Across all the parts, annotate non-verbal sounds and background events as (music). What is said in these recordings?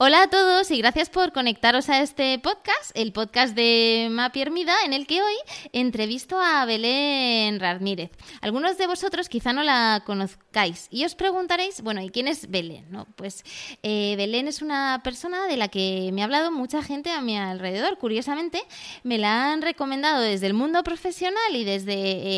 Hola a todos y gracias por conectaros a este podcast, el podcast de Mapi Hermida, en el que hoy entrevisto a Belén Ramírez. Algunos de vosotros quizá no la conozcáis y os preguntaréis, bueno, ¿y quién es Belén? Pues eh, Belén es una persona de la que me ha hablado mucha gente a mi alrededor. Curiosamente, me la han recomendado desde el mundo profesional y desde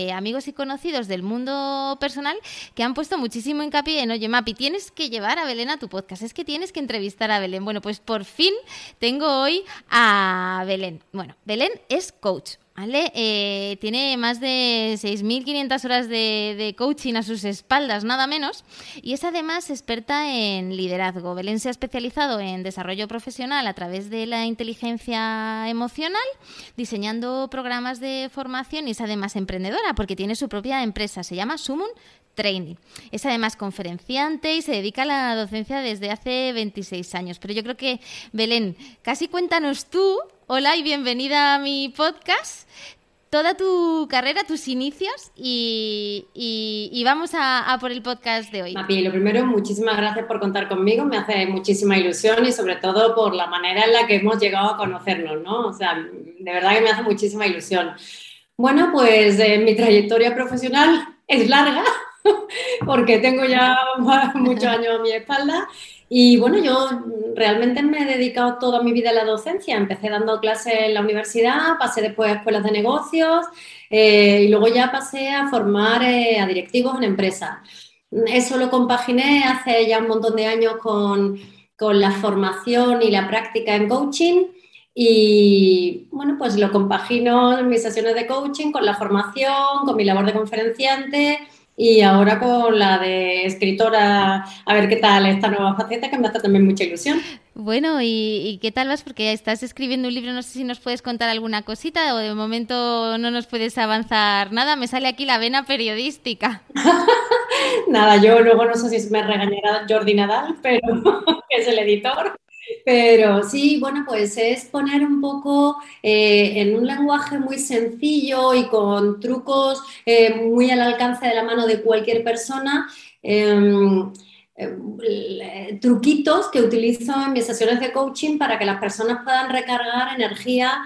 eh, amigos y conocidos del mundo personal que han puesto muchísimo hincapié en, oye, Mapi, tienes que llevar a Belén a tu podcast, es que tienes que entrevistar a Belén. Bueno, pues por fin tengo hoy a Belén. Bueno, Belén es coach. ¿Vale? Eh, tiene más de 6.500 horas de, coaching a sus espaldas, nada menos, y es además experta en liderazgo. Belén se ha especializado en desarrollo profesional a través de la inteligencia emocional, diseñando programas de formación y es además emprendedora porque tiene su propia empresa, se llama Sumun Training. Es además conferenciante y se dedica a la docencia desde hace 26 años. Pero yo creo que, Belén, casi cuéntanos tú, hola y bienvenida a mi podcast, toda tu carrera, tus inicios y, vamos a, por el podcast de hoy. Mapi, lo primero, muchísimas gracias por contar conmigo, me hace muchísima ilusión y sobre todo por la manera en la que hemos llegado a conocernos, ¿no? O sea, de verdad que me hace muchísima ilusión. Bueno, pues eh, mi trayectoria profesional es larga, (laughs) porque tengo ya (laughs) muchos años a mi espalda. Y bueno, yo realmente me he dedicado toda mi vida a la docencia. Empecé dando clases en la universidad, pasé después a escuelas de negocios eh, y luego ya pasé a formar eh, a directivos en empresas. Eso lo compaginé hace ya un montón de años con, con la formación y la práctica en coaching. Y bueno, pues lo compagino en mis sesiones de coaching con la formación, con mi labor de conferenciante y ahora con la de escritora, a ver qué tal esta nueva faceta que me hace también mucha ilusión. Bueno, ¿y, qué tal vas? Porque estás escribiendo un libro, no sé si nos puedes contar alguna cosita o de momento no nos puedes avanzar nada. Me sale aquí la vena periodística. (laughs) nada, yo luego no sé si me regañará Jordi Nadal, pero (laughs) que es el editor. Pero sí, bueno, pues es poner un poco eh, en un lenguaje muy sencillo y con trucos eh, muy al alcance de la mano de cualquier persona. Em, eh, truquitos que utilizo en mis sesiones de coaching para que las personas puedan recargar energía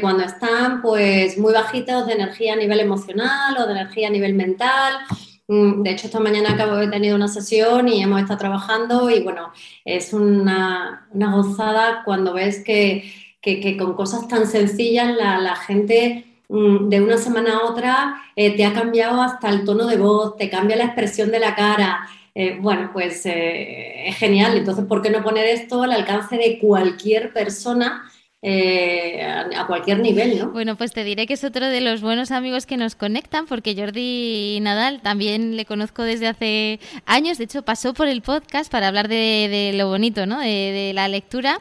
cuando están pues muy bajitas de energía a nivel emocional o de energía a nivel mental de hecho, esta mañana acabo de tener una sesión y hemos estado trabajando y bueno, es una, gozada cuando ves que, con cosas tan sencillas la, gente mm, de una semana a otra eh, te ha cambiado hasta el tono de voz, te cambia la expresión de la cara. Eh, bueno, pues eh, es genial. Entonces, ¿por qué no poner esto al alcance de cualquier persona? Eh, a cualquier nivel, ¿no? Bueno, pues te diré que es otro de los buenos amigos que nos conectan, porque Jordi Nadal también le conozco desde hace años, de hecho pasó por el podcast para hablar de, lo bonito, ¿no? De, la lectura,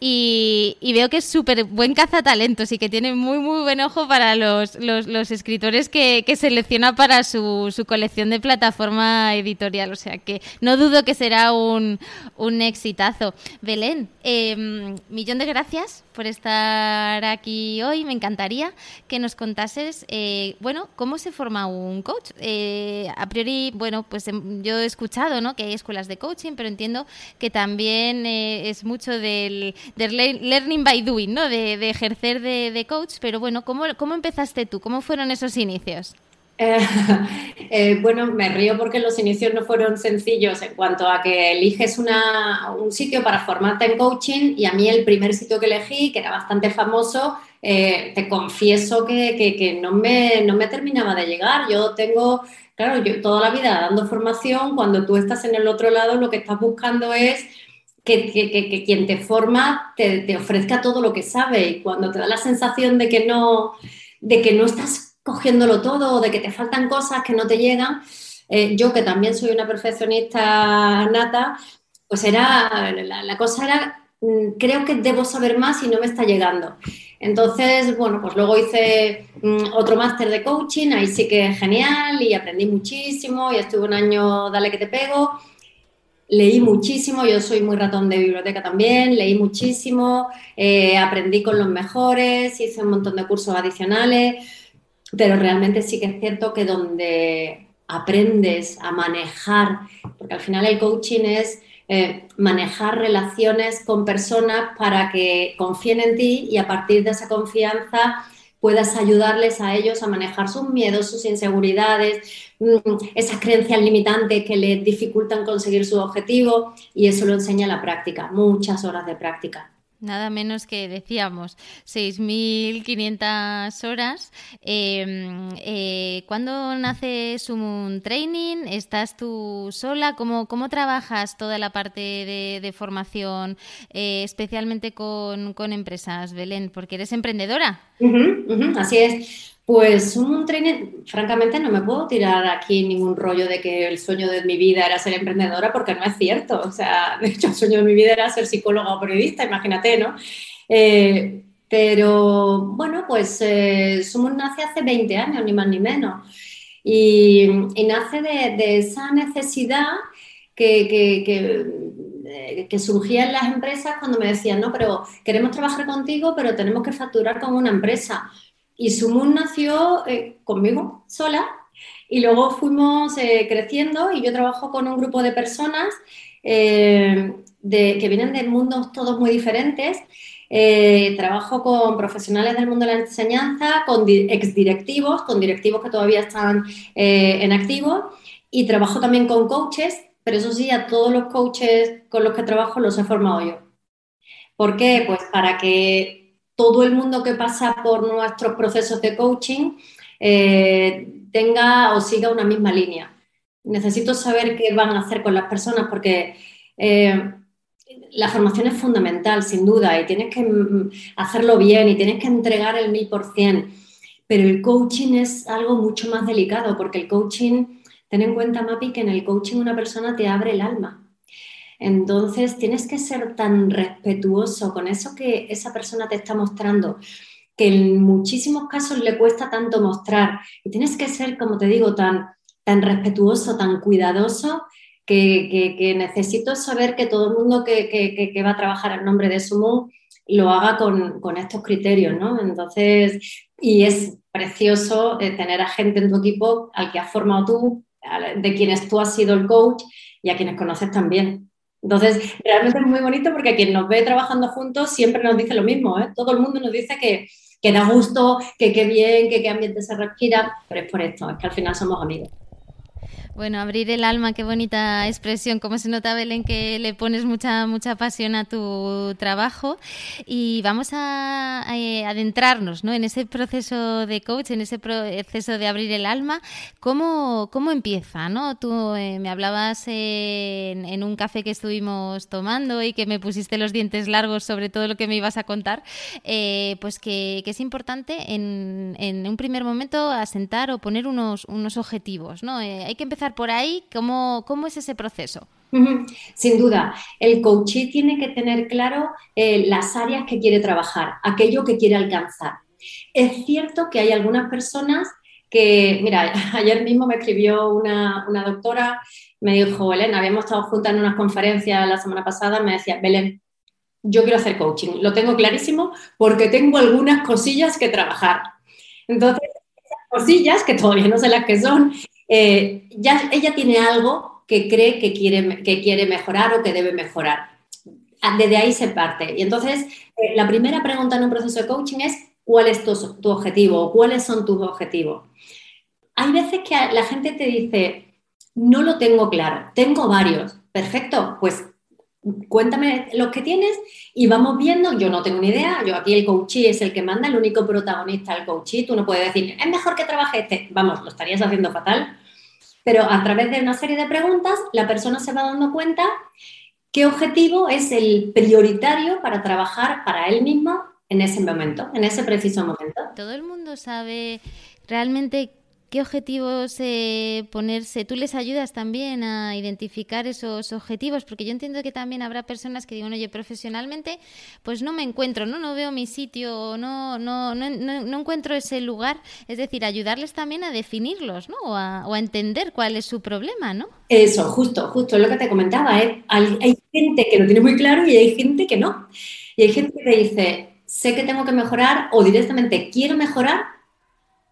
y, veo que es súper buen cazatalentos y que tiene muy, muy buen ojo para los, los, escritores que, selecciona para su, su, colección de plataforma editorial, o sea que no dudo que será un, un exitazo. Belén, eh, millón de gracias por estar aquí hoy. Me encantaría que nos contases, eh, bueno, cómo se forma un coach. Eh, a priori, bueno, pues em, yo he escuchado, ¿no? Que hay escuelas de coaching, pero entiendo que también eh, es mucho del, learning by doing, ¿no? De, ejercer de, de, coach. Pero bueno, ¿cómo, ¿cómo empezaste tú? ¿Cómo fueron esos inicios? (laughs) Eh, bueno, me río porque los inicios no fueron sencillos en cuanto a que eliges un sitio para formarte en coaching y a mí el primer sitio que elegí, que era bastante famoso, eh, te confieso que, no, me, no, me, terminaba de llegar. Yo tengo, claro, yo toda la vida dando formación, cuando tú estás en el otro lado lo que estás buscando es que, quien te forma te, te ofrezca todo lo que sabe y cuando te da la sensación de que no, de que no estás cogiéndolo todo de que te faltan cosas que no te llegan. Eh, yo que también soy una perfeccionista nata, pues era, la, cosa era, mm, creo que debo saber más y no me está llegando. Entonces, bueno, pues luego hice mm, otro máster de coaching, ahí sí que es genial y aprendí muchísimo y estuve un año, dale que te pego. Leí muchísimo, yo soy muy ratón de biblioteca también, leí muchísimo, eh, aprendí con los mejores, hice un montón de cursos adicionales, pero realmente sí que es cierto que donde aprendes a manejar, porque al final el coaching es eh, manejar relaciones con personas para que confíen en ti y a partir de esa confianza puedas ayudarles a ellos a manejar sus miedos, sus inseguridades, mm, esas creencias limitantes que les dificultan conseguir su objetivo y eso lo enseña la práctica, muchas horas de práctica. Nada menos que decíamos 6.500 horas. Em, eh, ¿Cuándo nace Sumun Training? ¿Estás tú sola? ¿Cómo, cómo trabajas toda la parte de, formación, eh, especialmente con, empresas, Belén? Porque eres emprendedora. Así es. Pues un training, francamente no me puedo tirar aquí ningún rollo de que el sueño de mi vida era ser emprendedora porque no es cierto. O sea, de hecho el sueño de mi vida era ser psicóloga o periodista, imagínate, ¿no? Eh, pero bueno, pues eh, nace hace 20 años, ni más ni menos. Y, nace de, esa necesidad que, que, que, surgía en las empresas cuando me decían, no, pero queremos trabajar contigo, pero tenemos que facturar como una empresa. Y Sumun nació eh, conmigo, sola, y luego fuimos eh, creciendo y yo trabajo con un grupo de personas eh, que vienen de mundos todos muy diferentes. trabajo con profesionales del mundo de la enseñanza, con exdirectivos, con directivos que todavía están en activo y trabajo también con coaches, pero eso sí, a todos los coaches con los que trabajo los he formado yo. ¿Por qué? Pues para que todo el mundo que pasa por nuestros procesos de coaching eh, tenga o siga una misma línea. Necesito saber qué van a hacer con las personas porque eh, la formación es fundamental, sin duda, y tienes que mm, hacerlo bien y tienes que entregar el mil por cien. Pero el coaching es algo mucho más delicado porque el coaching, ten en cuenta, Mapi, que en el coaching una persona te abre el alma entonces, tienes que ser tan respetuoso con eso que esa persona te está mostrando, que en muchísimos casos le cuesta tanto mostrar. Y tienes que ser, como te digo, tan, tan respetuoso, tan cuidadoso, que, necesito saber que todo el mundo que, va a trabajar en nombre de Sumo lo haga con, estos criterios, ¿no? Entonces, y es precioso eh, tener a gente en tu equipo al que has formado tú, de quienes tú has sido el coach y a quienes conoces también. Entonces, realmente es muy bonito porque quien nos ve trabajando juntos siempre nos dice lo mismo, ¿eh? Todo el mundo nos dice que, que da gusto, que qué bien, que qué ambiente se respira, pero es por esto, es que al final somos amigos. Bueno, abrir el alma, qué bonita expresión. Como se nota, Belén, que le pones mucha, mucha pasión a tu trabajo. Y vamos a, eh, adentrarnos ¿no? en ese proceso de coach, en ese proceso de abrir el alma. ¿Cómo, cómo empieza? ¿no? Tú eh, me hablabas en, un café que estuvimos tomando y que me pusiste los dientes largos sobre todo lo que me ibas a contar. Eh, pues que, es importante en, en, un primer momento asentar o poner unos, unos objetivos. ¿no? hay que empezar por ahí? ¿Cómo, cómo es ese proceso? Sin duda, el coachee tiene que tener claro eh, las áreas que quiere trabajar, aquello que quiere alcanzar. Es cierto que hay algunas personas que, mira, (laughs) ayer mismo me escribió una, una doctora, me dijo, Belén, habíamos estado juntas en unas conferencias la semana pasada, me decía, Belén, yo quiero hacer coaching, lo tengo clarísimo porque tengo algunas cosillas que trabajar. Entonces, esas cosillas, que todavía no sé las que son, eh, ya ella tiene algo que cree que quiere, que quiere mejorar o que debe mejorar. Ah, desde ahí se parte. Y entonces, eh, la primera pregunta en un proceso de coaching es, ¿cuál es tu, tu objetivo? ¿Cuáles son tus objetivos? Hay veces que la gente te dice, no lo tengo claro, tengo varios. Perfecto, pues cuéntame los que tienes y vamos viendo, yo no tengo ni idea, yo aquí el coachee es el que manda, el único protagonista el coachee, tú no puedes decir, es mejor que trabaje este, vamos, lo estarías haciendo fatal, pero a través de una serie de preguntas la persona se va dando cuenta qué objetivo es el prioritario para trabajar para él mismo en ese momento, en ese preciso momento. Todo el mundo sabe realmente qué objetivos eh, ponerse. Tú les ayudas también a identificar esos objetivos, porque yo entiendo que también habrá personas que digan, oye, profesionalmente, pues no me encuentro, no, no veo mi sitio, no, no, no, no, encuentro ese lugar. Es decir, ayudarles también a definirlos, ¿no? O a, o a, entender cuál es su problema, ¿no? Eso, justo, justo lo que te comentaba. ¿eh? Hay, gente que lo tiene muy claro y hay gente que no. Y hay gente que dice, sé que tengo que mejorar o directamente quiero mejorar,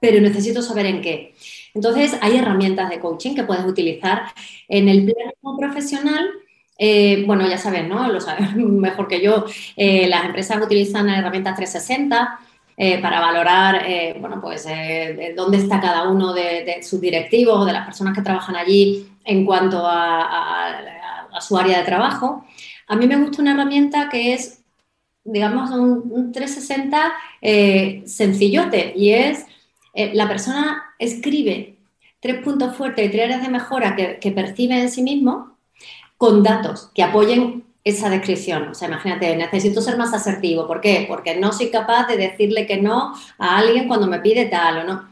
pero necesito saber en qué. Entonces, hay herramientas de coaching que puedes utilizar en el plano profesional. Eh, bueno, ya saben, ¿no? Lo saben (laughs) mejor que yo. Eh, las empresas utilizan herramientas 360 eh, para valorar, bueno, pues dónde está cada uno de, sus directivos o de las personas que trabajan allí en cuanto a, su área de trabajo. A mí me gusta una herramienta que es, digamos, un, 360 sencillote y es eh, la persona escribe tres puntos fuertes y tres áreas de mejora que, percibe en sí mismo con datos que apoyen esa descripción. O sea, imagínate, necesito ser más asertivo. ¿Por qué? Porque no soy capaz de decirle que no a alguien cuando me pide tal o no.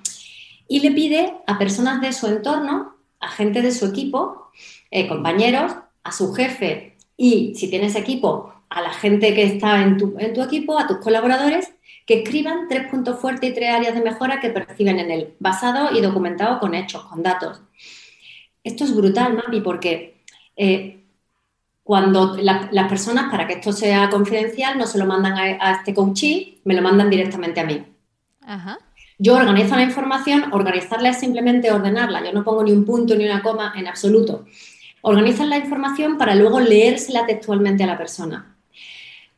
Y le pide a personas de su entorno, a gente de su equipo, eh, compañeros, a su jefe y, si tienes equipo, a la gente que está en tu, en tu equipo, a tus colaboradores, que escriban tres puntos fuertes y tres áreas de mejora que perciben en él, basado y documentado con hechos, con datos. Esto es brutal, Mami, porque eh, cuando las personas, para que esto sea confidencial, no se lo mandan a, este coachee, me lo mandan directamente a mí. Yo organizo la información, organizarla es simplemente ordenarla, yo no pongo ni un punto ni una coma en absoluto. Organizan la información para luego leérsela textualmente a la persona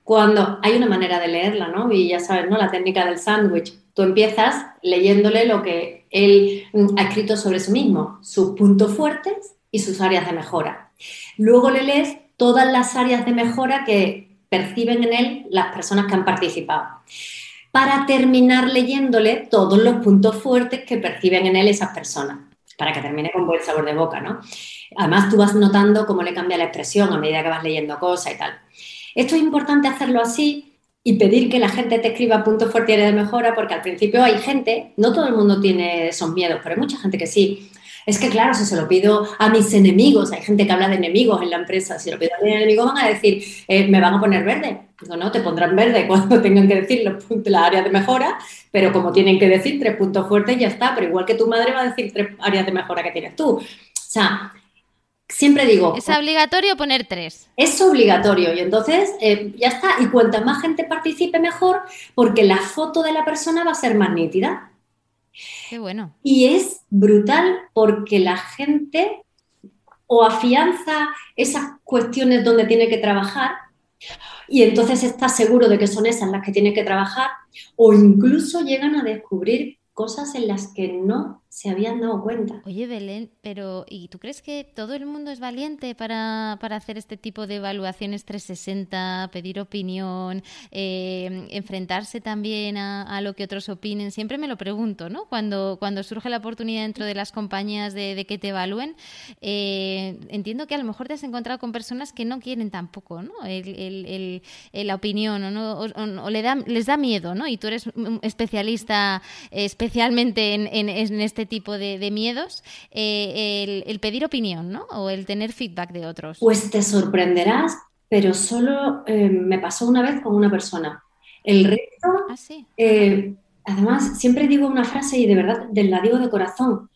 cuando hay una manera de leerla, ¿no? Y ya sabes, ¿no? La técnica del sándwich. Tú empiezas leyéndole lo que él ha escrito sobre sí mismo, sus puntos fuertes y sus áreas de mejora. Luego le lees todas las áreas de mejora que perciben en él las personas que han participado. Para terminar leyéndole todos los puntos fuertes que perciben en él esas personas, para que termine con buen sabor de boca, ¿no? Además, tú vas notando cómo le cambia la expresión a medida que vas leyendo cosas y tal. Esto es importante hacerlo así y pedir que la gente te escriba puntos fuertes de mejora, porque al principio hay gente, no todo el mundo tiene esos miedos, pero hay mucha gente que sí. Es que, claro, si se lo pido a mis enemigos, hay gente que habla de enemigos en la empresa, si lo pido a mis enemigos van a decir, eh, me van a poner verde. No, no, te pondrán verde (laughs) cuando tengan que decir los puntos, las áreas de mejora, pero como tienen que decir tres puntos fuertes, ya está. Pero igual que tu madre va a decir tres áreas de mejora que tienes tú. O sea, siempre digo... Es obligatorio poner tres. Es obligatorio y entonces eh, ya está. Y cuanta más gente participe, mejor, porque la foto de la persona va a ser más nítida. Qué bueno. Y es brutal porque la gente o afianza esas cuestiones donde tiene que trabajar y entonces está seguro de que son esas las que tiene que trabajar o incluso llegan a descubrir cosas en las que no se habían dado cuenta. Oye, Belén, pero ¿y tú crees que todo el mundo es valiente para, hacer este tipo de evaluaciones 360, pedir opinión, eh, enfrentarse también a, lo que otros opinen? Siempre me lo pregunto, ¿no? Cuando, cuando surge la oportunidad dentro de las compañías de, que te evalúen, eh, entiendo que a lo mejor te has encontrado con personas que no quieren tampoco, ¿no? la opinión o, no, o, le da, les da miedo, ¿no? Y tú eres especialista especialmente en, en este tipo de, miedos, eh, el, pedir opinión, ¿no? O el tener feedback de otros. Pues te sorprenderás, pero solo eh, me pasó una vez con una persona. El resto, ah, eh, además, siempre digo una frase y de verdad la digo de corazón.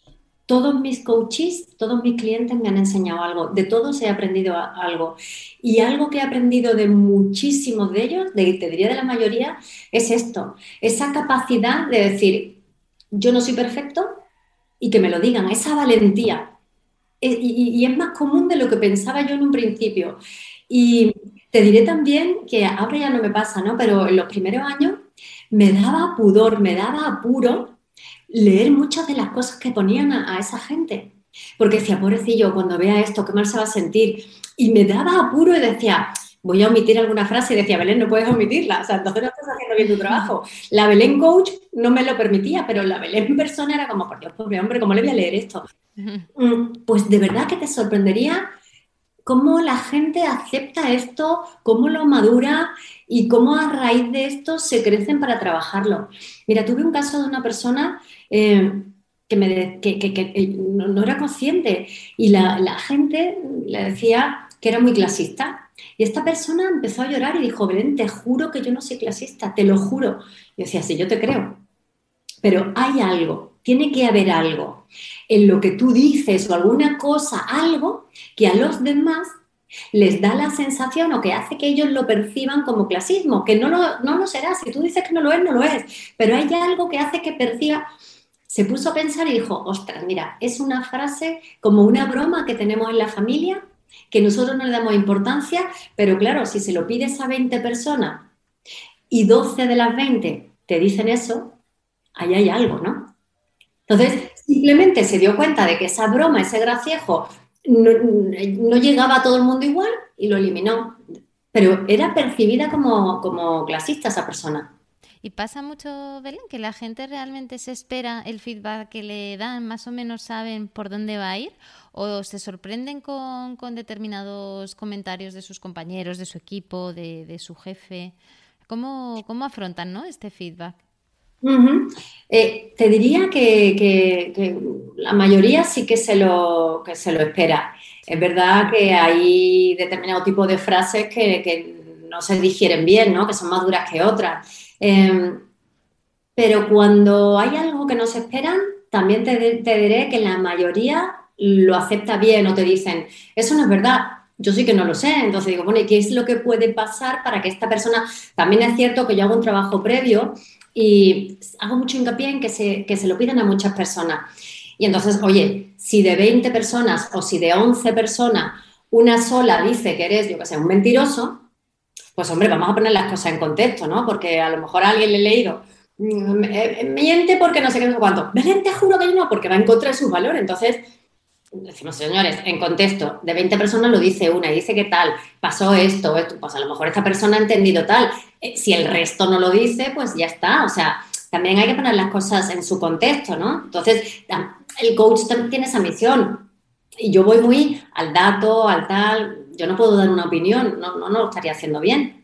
Todos mis coaches, todos mis clientes me han enseñado algo, de todos he aprendido algo. Y algo que he aprendido de muchísimos de ellos, de, te diría de la mayoría, es esto, esa capacidad de decir, yo no soy perfecto, y que me lo digan, esa valentía. E, y, es más común de lo que pensaba yo en un principio. Y te diré también que ahora ya no me pasa, ¿no? Pero en los primeros años me daba pudor, me daba apuro leer muchas de las cosas que ponían a, a esa gente. Porque decía, pobrecillo, cuando vea esto, ¿qué mal se va a sentir? Y me daba apuro y decía, voy a omitir alguna frase y decía, Belén, no puedes omitirla, o sea, entonces no estás haciendo bien tu trabajo. La Belén coach no me lo permitía, pero la Belén persona era como, por Dios, pobre hombre, ¿cómo le voy a leer esto? Mm, pues de verdad que te sorprendería cómo la gente acepta esto, cómo lo madura y cómo a raíz de esto se crecen para trabajarlo. Mira, tuve un caso de una persona eh, que, me, que, no, era consciente. Y la, la, gente le decía que era muy clasista. Y esta persona empezó a llorar y dijo, Belén, te juro que yo no soy clasista, te lo juro. Y decía, sí, yo te creo. Pero hay algo, tiene que haber algo en lo que tú dices o alguna cosa, algo que a los demás les da la sensación o que hace que ellos lo perciban como clasismo, que no lo, no será, si tú dices que no lo es, no lo es, pero hay algo que hace que perciba, se puso a pensar y dijo, ostras, mira, es una frase como una broma que tenemos en la familia, que nosotros no le damos importancia, pero claro, si se lo pides a 20 personas y 12 de las 20 te dicen eso, ahí hay algo, ¿no? Entonces, simplemente se dio cuenta de que esa broma, ese graciejo, no, llegaba a todo el mundo igual y lo eliminó. Pero era percibida como, como clasista esa persona. ¿Y pasa mucho, Belén, que la gente realmente se espera el feedback que le dan, más o menos saben por dónde va a ir? ¿O se sorprenden con, determinados comentarios de sus compañeros, de su equipo, de, su jefe? ¿Cómo, ¿Cómo, afrontan ¿no? este feedback? Eh, te diría que, la mayoría sí que se, lo, que se lo espera. Es verdad que hay determinado tipo de frases que, no se digieren bien, ¿no? que son más duras que otras. Em, pero cuando hay algo que no se esperan, también te, diré que la mayoría lo acepta bien o te dicen, eso no es verdad, yo sí que no lo sé. Entonces digo, bueno, ¿y qué es lo que puede pasar para que esta persona, también es cierto que yo hago un trabajo previo y hago mucho hincapié en que se, que se lo piden a muchas personas. Y entonces, oye, si de 20 personas o si de 11 personas una sola dice que eres, yo que sé, un mentiroso, pues hombre, vamos a poner las cosas en contexto, ¿no? Porque a lo mejor a alguien le he leído, mm, eh, miente porque no sé qué, no sé cuánto. Belén, te juro que no, porque va en contra de sus valores. Entonces, decimos, señores, en contexto, de 20 personas lo dice una y dice que tal, pasó esto, esto, pues a lo mejor esta persona ha entendido tal. Eh, si el resto no lo dice, pues ya está. O sea, también hay que poner las cosas en su contexto, ¿no? Entonces, el coach también tiene esa misión. Y yo voy muy al dato, al tal, yo no puedo dar una opinión, no, no, no lo estaría haciendo bien.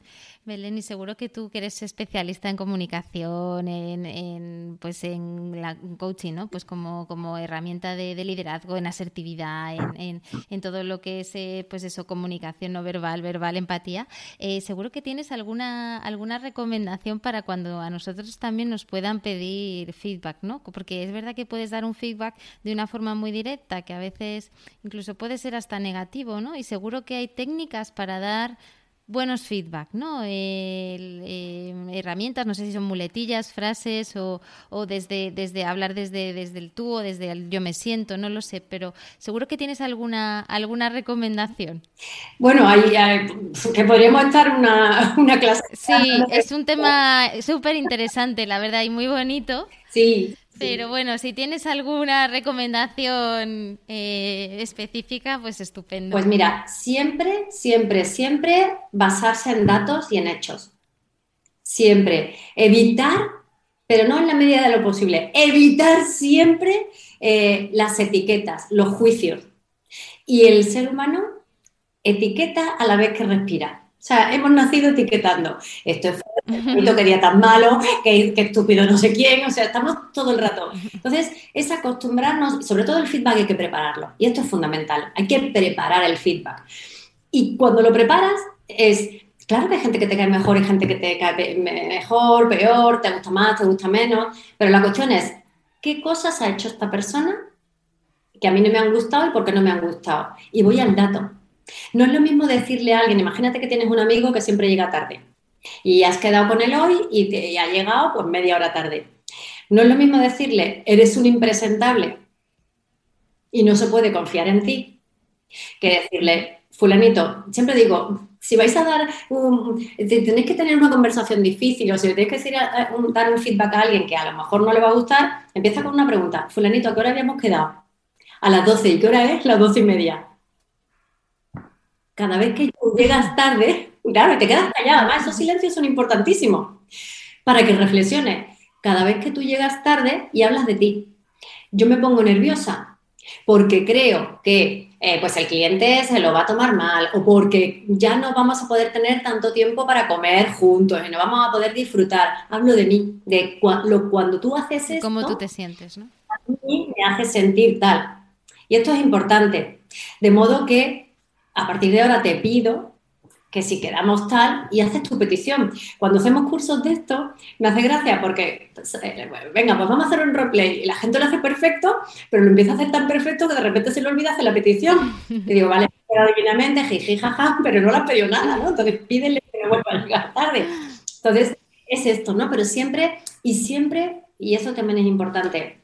Belén, y seguro que tú que eres especialista en comunicación, en, pues en la coaching, ¿no? Pues como, como herramienta de, liderazgo, en asertividad, en, en, todo lo que es, eh, pues eso, comunicación no verbal, verbal, empatía. Eh, seguro que tienes alguna, alguna recomendación para cuando a nosotros también nos puedan pedir feedback, ¿no? Porque es verdad que puedes dar un feedback de una forma muy directa, que a veces incluso puede ser hasta negativo, ¿no? Y seguro que hay técnicas para dar buenos feedback, ¿no? Em, herramientas, no sé si son muletillas, frases o, o, desde, desde hablar desde, desde el tú o desde el yo me siento, no lo sé, pero seguro que tienes alguna, alguna recomendación. Bueno, ahí que podríamos estar una, (laughs) una clase. Sí, es un tema súper interesante, la verdad, y muy bonito. Sí. Pero bueno, si tienes alguna recomendación eh, específica, pues estupendo. Pues mira, siempre, siempre, siempre basarse en datos y en hechos. Siempre. Evitar, pero no en la medida de lo posible, evitar siempre eh, las etiquetas, los juicios. Y el ser humano etiqueta a la vez que respira. O sea, hemos nacido etiquetando. Esto es día tan malo, qué, estúpido no sé quién. O sea, estamos todo el rato. Entonces, es acostumbrarnos, sobre todo el feedback hay que prepararlo. Y esto es fundamental. Hay que preparar el feedback. Y cuando lo preparas, es. Claro que hay gente que te cae mejor y gente que te cae mejor, peor, te gusta más, te gusta menos. Pero la cuestión es, ¿qué cosas ha hecho esta persona que a mí no me han gustado y por qué no me han gustado? Y voy al dato. No es lo mismo decirle a alguien, imagínate que tienes un amigo que siempre llega tarde y has quedado con él hoy y, te, ha llegado pues media hora tarde. No es lo mismo decirle, eres un impresentable y no se puede confiar en ti, que decirle, fulanito, siempre digo, si vais a dar un, tenéis que tener una conversación difícil o si tenéis que dar un feedback a alguien que a lo mejor no le va a gustar, empieza con una pregunta, fulanito, ¿a qué hora habíamos quedado? A las 12, ¿y qué hora es? Las 12 y media cada vez que llegas tarde, claro, y te quedas callada, además esos silencios son importantísimos para que reflexiones. Cada vez que tú llegas tarde y hablas de ti, yo me pongo nerviosa porque creo que eh, pues el cliente se lo va a tomar mal o porque ya no vamos a poder tener tanto tiempo para comer juntos y no vamos a poder disfrutar. Hablo de mí, de cuando tú haces esto. Cómo tú te sientes, ¿no? a mí me hace sentir tal. Y esto es importante. De modo que a partir de ahora te pido que si quedamos tal y haces tu petición. Cuando hacemos cursos de esto, me hace gracia porque, pues, eh, venga, pues vamos a hacer un roleplay y la gente lo hace perfecto, pero lo empieza a hacer tan perfecto que de repente se le olvida hacer la petición. Y digo, vale, quedado divinamente, jiji, jaja, pero no le has pedido nada, ¿no? Entonces pídele que vuelva a llegar tarde. Entonces, es esto, ¿no? Pero siempre, y siempre, y eso también es importante,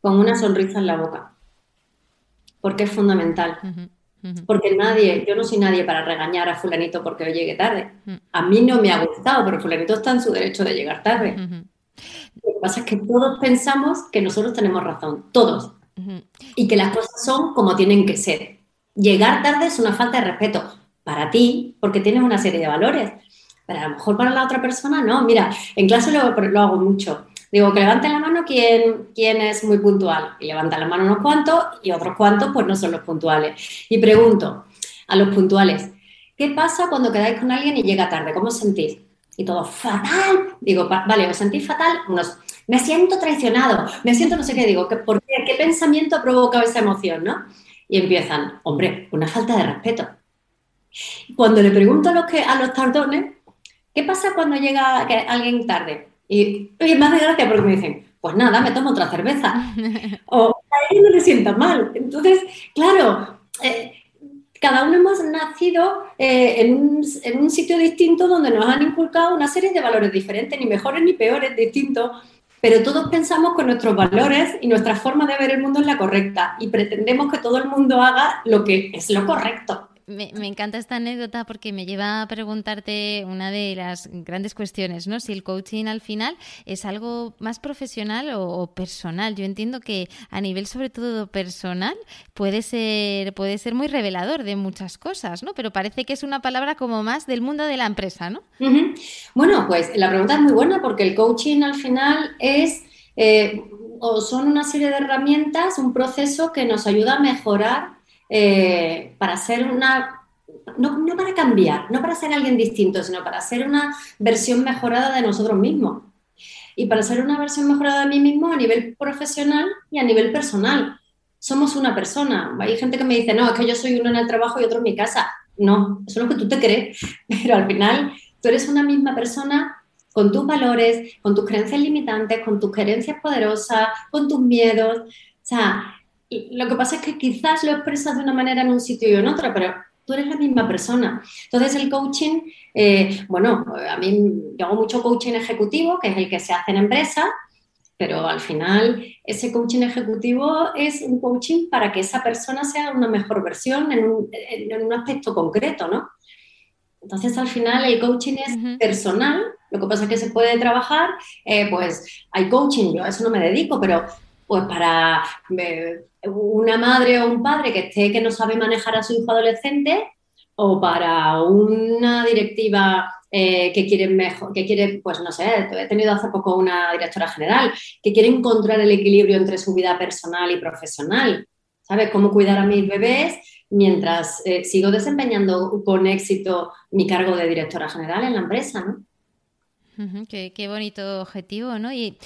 con una sonrisa en la boca, porque es fundamental. Porque nadie, yo no soy nadie para regañar a fulanito porque hoy llegue tarde. A mí no me ha gustado, pero fulanito está en su derecho de llegar tarde. Lo que pasa es que todos pensamos que nosotros tenemos razón, todos. Y que las cosas son como tienen que ser. Llegar tarde es una falta de respeto para ti, porque tienes una serie de valores. Pero a lo mejor para la otra persona no. Mira, en clase lo, lo hago mucho. Digo, que levante la mano quien, es muy puntual. Y levanta la mano unos cuantos y otros cuantos pues no son los puntuales. Y pregunto a los puntuales, ¿qué pasa cuando quedáis con alguien y llega tarde? ¿Cómo os sentís? Y todo, fatal. Digo, vale, ¿os sentís fatal? Unos, me siento traicionado, me siento no sé qué. Digo, ¿por qué? ¿Qué pensamiento ha provocado esa emoción, no? Y empiezan, hombre, una falta de respeto. Cuando le pregunto a a los tardones, ¿qué pasa cuando llega alguien tarde? Y, y me hace gracia porque me dicen, pues nada, me tomo otra cerveza. (laughs) o a él no le sienta mal. Entonces, claro, eh, cada uno hemos nacido eh, en, un, en, un, sitio distinto donde nos han inculcado una serie de valores diferentes, ni mejores ni peores, distintos, pero todos pensamos que nuestros valores y nuestra forma de ver el mundo es la correcta y pretendemos que todo el mundo haga lo que es lo correcto. Me, encanta esta anécdota porque me lleva a preguntarte una de las grandes cuestiones, ¿no? Si el coaching al final es algo más profesional o, personal. Yo entiendo que a nivel sobre todo personal puede ser, puede ser muy revelador de muchas cosas, ¿no? Pero parece que es una palabra como más del mundo de la empresa, ¿no? Bueno, pues la pregunta es muy buena porque el coaching al final es eh, o son una serie de herramientas, un proceso que nos ayuda a mejorar eh, para ser una, no, no, para cambiar, no para ser alguien distinto, sino para ser una versión mejorada de nosotros mismos. Y para ser una versión mejorada de mí mismo a nivel profesional y a nivel personal. Somos una persona. Hay gente que me dice, no, es que yo soy uno en el trabajo y otro en mi casa. No, eso es lo que tú te crees, (laughs) pero al final tú eres una misma persona con tus valores, con tus creencias limitantes, con tus creencias poderosas, con tus miedos. O sea, lo que pasa es que quizás lo expresas de una manera en un sitio y en otro, pero tú eres la misma persona. Entonces el coaching, eh, bueno, a mí yo hago mucho coaching ejecutivo, que es el que se hace en empresa, pero al final ese coaching ejecutivo es un coaching para que esa persona sea una mejor versión en un, aspecto concreto, ¿no? Entonces al final el coaching es personal, lo que pasa es que se puede trabajar, eh, pues hay coaching, yo a eso no me dedico, pero pues para una madre o un padre que esté que no sabe manejar a su hijo adolescente o para una directiva eh, que quiere mejor, que quiere, pues no sé, he tenido hace poco una directora general que quiere encontrar el equilibrio entre su vida personal y profesional. ¿Sabes? Cómo cuidar a mis bebés mientras eh, sigo desempeñando con éxito mi cargo de directora general en la empresa, ¿no? Qué, bonito objetivo, ¿no? Y,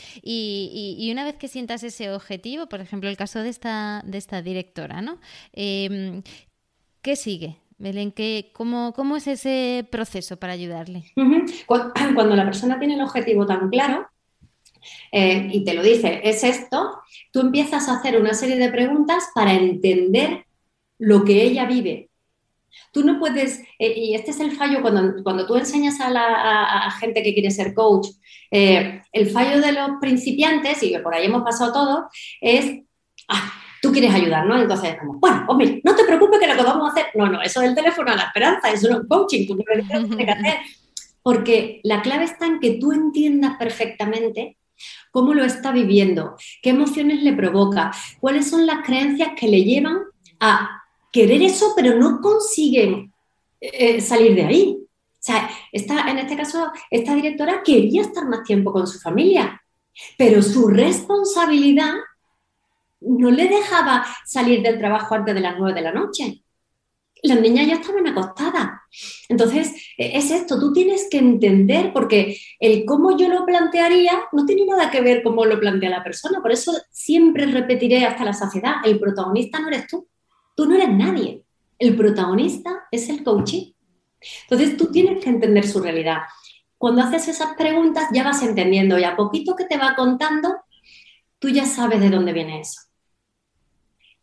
una vez que sientas ese objetivo, por ejemplo, el caso de esta, de esta directora, ¿no? Em, ¿Qué sigue? Belén, cómo, ¿cómo, es ese proceso para ayudarle? (clears throat) Cuando la persona tiene el objetivo tan claro eh, y te lo dice, es esto, tú empiezas a hacer una serie de preguntas para entender lo que ella vive, Tú no puedes, eh, y este es el fallo cuando, cuando tú enseñas a la gente que quiere ser coach, eh, el fallo de los principiantes, y que por ahí hemos pasado todo, es, ah, tú quieres ayudar, ¿no? Entonces, como, bueno, hombre, no te preocupes que lo que vamos a hacer, no, no, eso es el teléfono a la esperanza, eso no es coaching, tú no que (laughs) hacer. Porque la clave está en que tú entiendas perfectamente cómo lo está viviendo, qué emociones le provoca, cuáles son las creencias que le llevan a querer eso, pero no consiguen eh, salir de ahí. O sea, esta, en este caso, esta directora quería estar más tiempo con su familia, pero su responsabilidad no le dejaba salir del trabajo antes de las nueve de la noche. las niñas ya estaban acostadas. Entonces, e, es esto, tú tienes que entender, porque el cómo yo lo plantearía no tiene nada que ver cómo lo plantea la persona. Por eso siempre repetiré hasta la saciedad, el protagonista no eres tú, tú no eres nadie. El protagonista es el coaching. Entonces, tú tienes que entender su realidad. Cuando haces esas preguntas ya vas entendiendo y a poquito que te va contando, tú ya sabes de dónde viene eso.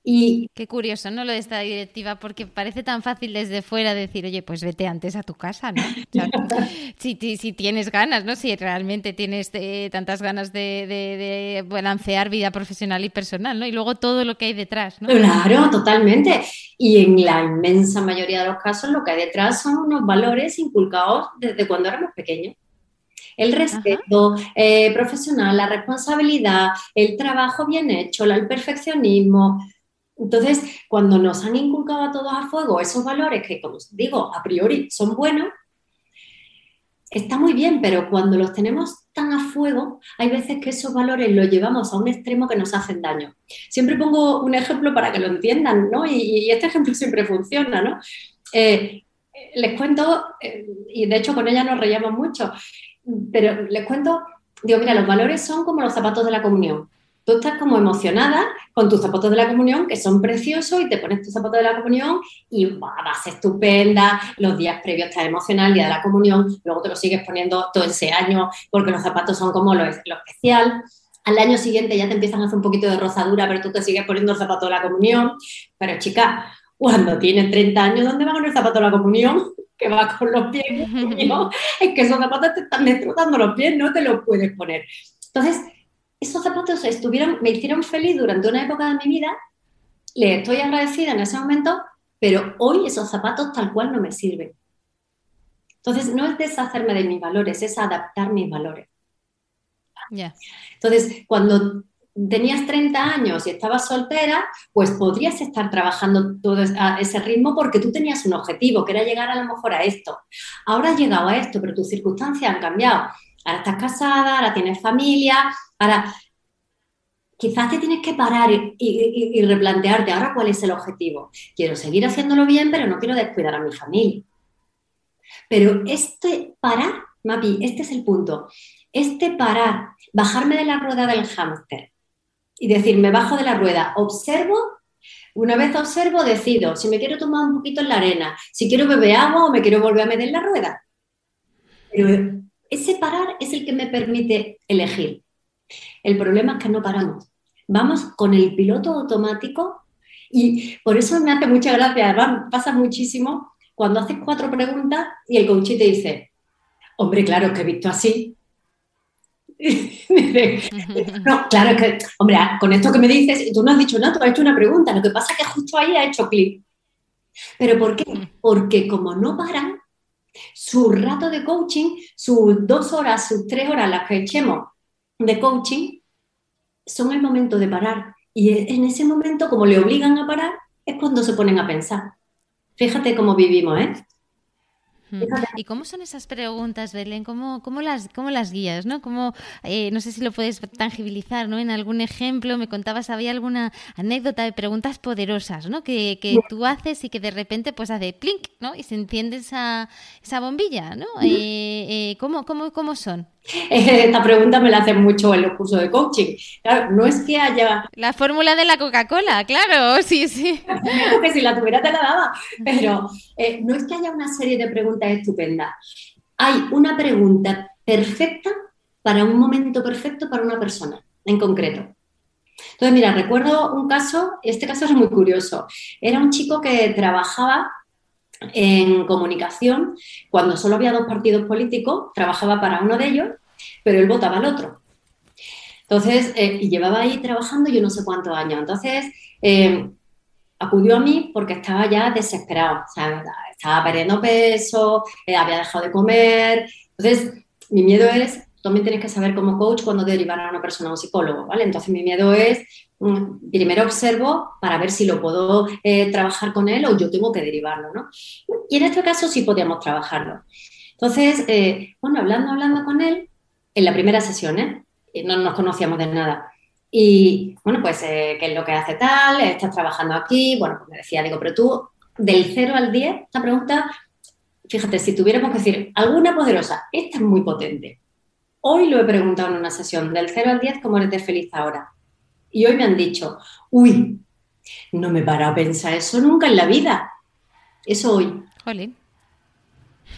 Y Qué curioso, ¿no? Lo de esta directiva, porque parece tan fácil desde fuera decir, oye, pues vete antes a tu casa, ¿no? (laughs) si, tienes ganas, ¿no? Si realmente tienes eh, tantas ganas de, balancear vida profesional y personal, ¿no? Y luego todo lo que hay detrás, ¿no? Claro, totalmente. Y en la inmensa mayoría de los casos lo que hay detrás son unos valores inculcados desde cuando éramos pequeños el respeto eh, profesional, la responsabilidad, el trabajo bien hecho, el perfeccionismo, entonces, cuando nos han inculcado a todos a fuego esos valores que, como digo, a priori son buenos, está muy bien, pero cuando los tenemos tan a fuego, hay veces que esos valores los llevamos a un extremo que nos hacen daño. Siempre pongo un ejemplo para que lo entiendan, ¿no? Y, este ejemplo (laughs) siempre funciona, ¿no? Eh, les cuento, eh, y de hecho con ella nos reíamos mucho, pero les cuento, digo, mira, los valores son como los zapatos de la comunión tú estás como emocionada con tus zapatos de la comunión, que son preciosos, y te pones tus zapatos de la comunión y vas estupenda, los días previos estás emocional, el día de la comunión, luego te lo sigues poniendo todo ese año porque los zapatos son como lo, especial. Al año siguiente ya te empiezan a hacer un poquito de rozadura, pero tú te sigues poniendo el zapato de la comunión. Pero chica, cuando tienes 30 años, ¿dónde va con el zapato de la comunión? Que va con los pies. (laughs) es que esos zapatos te están destrozando los pies, no te los puedes poner. Entonces, esos zapatos estuvieron, me hicieron feliz durante una época de mi vida, le estoy agradecida en ese momento, pero hoy esos zapatos tal cual no me sirven. Entonces, no es deshacerme de mis valores, es adaptar mis valores. Entonces, cuando tenías 30 años y estabas soltera, pues podrías estar trabajando todo ese ritmo porque tú tenías un objetivo, que era llegar a lo mejor a esto. Ahora has llegado a esto, pero tus circunstancias han cambiado. Ahora estás casada, ahora tienes familia, ahora quizás te tienes que parar y, replantearte ahora cuál es el objetivo. Quiero seguir haciéndolo bien, pero no quiero descuidar a mi familia. Pero este parar, Mapi, este es el punto. Este parar, bajarme de la rueda del hámster y decir, me bajo de la rueda, observo, una vez observo, decido si me quiero tomar un poquito en la arena, si quiero beber agua o me quiero volver a meter en la rueda. Pero ese parar es el que me permite elegir. El problema es que no paramos. Vamos con el piloto automático y por eso me hace mucha gracia. Además, pasa muchísimo cuando haces cuatro preguntas y el coach te dice, hombre, claro, que he visto así. (laughs) no, claro que, hombre, con esto que me dices, tú no has dicho nada, tú has hecho una pregunta. Lo que pasa es que justo ahí ha hecho clic. ¿Pero por qué? Porque como no paran, su rato de coaching, sus dos horas, sus tres horas, las que echemos de coaching, son el momento de parar. Y en ese momento, como le obligan a parar, es cuando se ponen a pensar. Fíjate cómo vivimos, ¿eh? ¿Y cómo son esas preguntas, Belén? ¿Cómo, cómo, las, cómo las guías? ¿no? ¿Cómo, eh, no sé si lo puedes tangibilizar ¿no? en algún ejemplo. Me contabas, había alguna anécdota de preguntas poderosas ¿no? que, que tú haces y que de repente pues hace plink ¿no? y se enciende esa, esa bombilla. ¿no? Eh, eh, ¿cómo, cómo, ¿Cómo son? Esta pregunta me la hacen mucho en los cursos de coaching. Claro, no es que haya... La fórmula de la Coca-Cola, claro, sí, sí. (laughs) que si la tuviera te la daba, pero eh, no es que haya una serie de preguntas estupendas. Hay una pregunta perfecta para un momento perfecto para una persona en concreto. Entonces, mira, recuerdo un caso, este caso es muy curioso. Era un chico que trabajaba en comunicación, cuando solo había dos partidos políticos, trabajaba para uno de ellos, pero él votaba al otro. Entonces, eh, y llevaba ahí trabajando yo no sé cuántos años. Entonces, eh, acudió a mí porque estaba ya desesperado, estaba perdiendo peso, eh, había dejado de comer. Entonces, mi miedo es, también tienes que saber como coach cuando derivar a una persona a un psicólogo, ¿vale? Entonces, mi miedo es primero observo para ver si lo puedo eh, trabajar con él o yo tengo que derivarlo, ¿no? Y en este caso sí podíamos trabajarlo. Entonces, eh, bueno, hablando, hablando con él, en la primera sesión, ¿eh? No nos conocíamos de nada. Y bueno, pues, ¿qué es lo que hace tal? ¿Estás trabajando aquí? Bueno, pues me decía, digo, pero tú del 0 al 10, esta pregunta, fíjate, si tuviéramos que decir alguna poderosa, esta es muy potente. Hoy lo he preguntado en una sesión, del 0 al 10, ¿cómo eres de feliz ahora? Y hoy me han dicho, uy, no me para a pensar eso nunca en la vida. Eso hoy.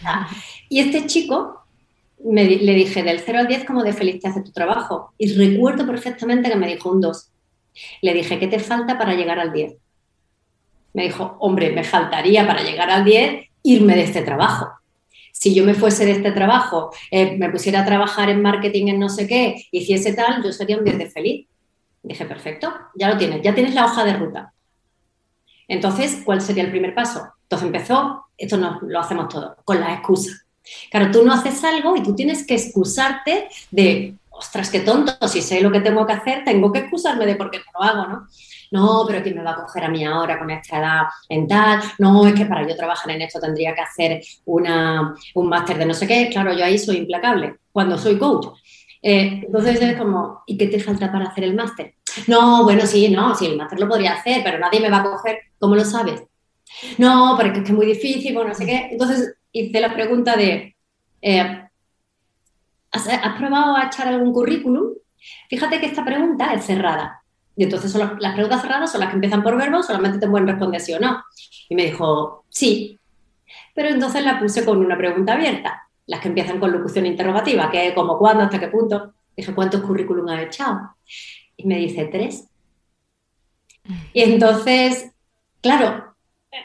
Ah, y este chico, me, le dije, del 0 al 10, ¿cómo de feliz te hace tu trabajo? Y recuerdo perfectamente que me dijo un 2. Le dije, ¿qué te falta para llegar al 10? Me dijo, hombre, me faltaría para llegar al 10 irme de este trabajo. Si yo me fuese de este trabajo, eh, me pusiera a trabajar en marketing en no sé qué, hiciese tal, yo sería un 10 de feliz. Dije, perfecto, ya lo tienes, ya tienes la hoja de ruta. Entonces, ¿cuál sería el primer paso? Entonces empezó, esto no, lo hacemos todo, con la excusa. Claro, tú no haces algo y tú tienes que excusarte de, ostras, qué tonto, si sé lo que tengo que hacer, tengo que excusarme de por qué no lo hago, ¿no? No, pero ¿quién me va a coger a mí ahora con esta edad en tal? No, es que para yo trabajar en esto tendría que hacer una, un máster de no sé qué. Claro, yo ahí soy implacable cuando soy coach. Eh, entonces es como, ¿y qué te falta para hacer el máster? No, bueno, sí, no, sí, el máster lo podría hacer, pero nadie me va a coger. ¿Cómo lo sabes? No, porque es que es muy difícil, bueno, no sé qué. Entonces hice la pregunta de, eh, ¿has, probado a echar algún currículum? Fíjate que esta pregunta es cerrada. Y entonces son las, preguntas cerradas son las que empiezan por verbo, solamente te pueden responder sí o no. Y me dijo, sí. Pero entonces la puse con una pregunta abierta, las que empiezan con locución interrogativa, que es como cuándo, hasta qué punto. Dije, ¿cuántos currículum has echado? Y me dice, tres. Y entonces, claro,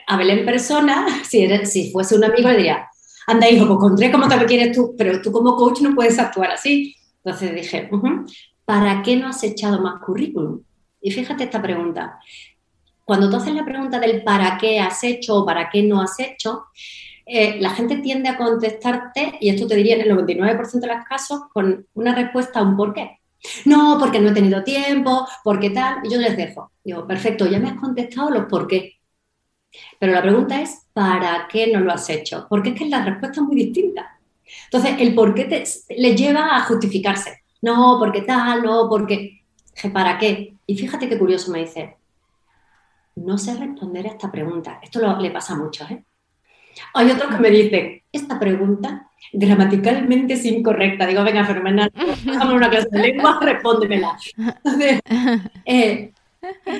a en persona, (laughs) si, fuese un amigo, le diría, anda hijo, pues con tres, ¿cómo te quieres tú? Pero tú como coach no puedes actuar así. Entonces dije, ¿para qué no has echado más currículum? Y fíjate esta pregunta. Cuando tú haces la pregunta del para qué has hecho o para qué no has hecho, eh, la gente tiende a contestarte, y esto te diría en el 99% de los casos, con una respuesta a un por qué. No, porque no he tenido tiempo, porque tal. Y yo les dejo. Digo, perfecto, ya me has contestado los por qué. Pero la pregunta es, ¿para qué no lo has hecho? Porque es que la respuesta es muy distinta. Entonces, el por qué te, le lleva a justificarse. No, porque tal, no, porque... ¿Para qué? Y fíjate qué curioso me dice. No sé responder a esta pregunta. Esto le pasa mucho, ¿eh? Hay otros que me dicen, esta pregunta gramaticalmente es incorrecta. Digo, venga, fenomenal, a una clase de lengua, (laughs) respóndemela. Entonces, eh,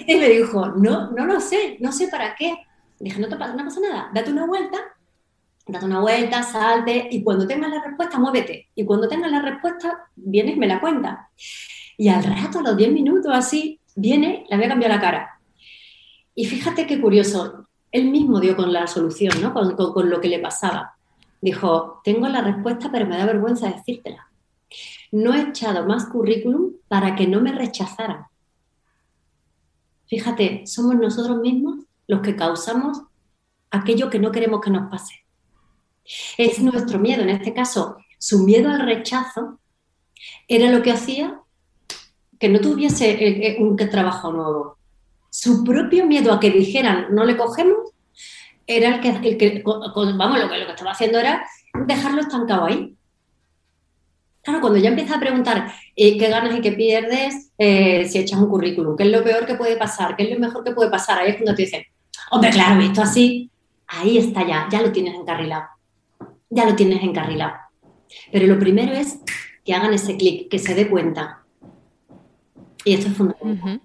y me dijo, no, no lo sé, no sé para qué. Dije, no, te pasa, no pasa nada, date una vuelta, date una vuelta, salte y cuando tengas la respuesta, muévete. Y cuando tengas la respuesta, vienes y me la cuenta. Y al rato, a los 10 minutos así, viene, le voy a cambiar la cara. Y fíjate qué curioso, él mismo dio con la solución, ¿no? Con, con, lo que le pasaba. Dijo, tengo la respuesta, pero me da vergüenza decírtela. No he echado más currículum para que no me rechazaran. Fíjate, somos nosotros mismos los que causamos aquello que no queremos que nos pase. Es nuestro miedo, en este caso, su miedo al rechazo era lo que hacía que no tuviese eh, eh, un trabajo nuevo. Su propio miedo a que dijeran no le cogemos era el que, el que vamos, lo que, lo que estaba haciendo era dejarlo estancado ahí. Claro, cuando ya empiezas a preguntar eh, qué ganas y qué pierdes si echas un currículum, qué es lo peor que puede pasar, qué es lo mejor que puede pasar, ahí es cuando te dicen, hombre, claro, visto así, ahí está ya, ya lo tienes encarrilado, ya lo tienes encarrilado. Pero lo primero es que hagan ese clic, que se dé cuenta. Y esto es fundamental.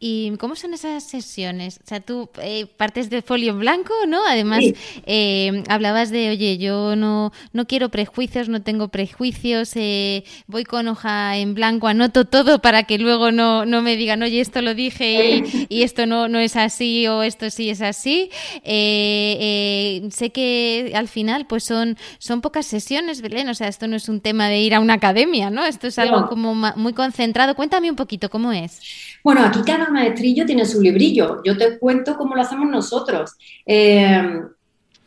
¿Y cómo son esas sesiones? O sea, tú eh, partes de folio en blanco, ¿no? Además, eh, hablabas de, oye, yo no, no quiero prejuicios, no tengo prejuicios, eh, voy con hoja en blanco, anoto todo para que luego no, no me digan, oye, esto lo dije y, esto no, no es así o esto sí es así. sé que al final, pues son, son pocas sesiones, Belén, o sea, esto no es un tema de ir a una academia, ¿no? Esto es algo como muy concentrado. Cuéntame un poquito, ¿cómo es? Bueno, aquí cada maestrillo tiene su librillo. Yo te cuento cómo lo hacemos nosotros. Eh,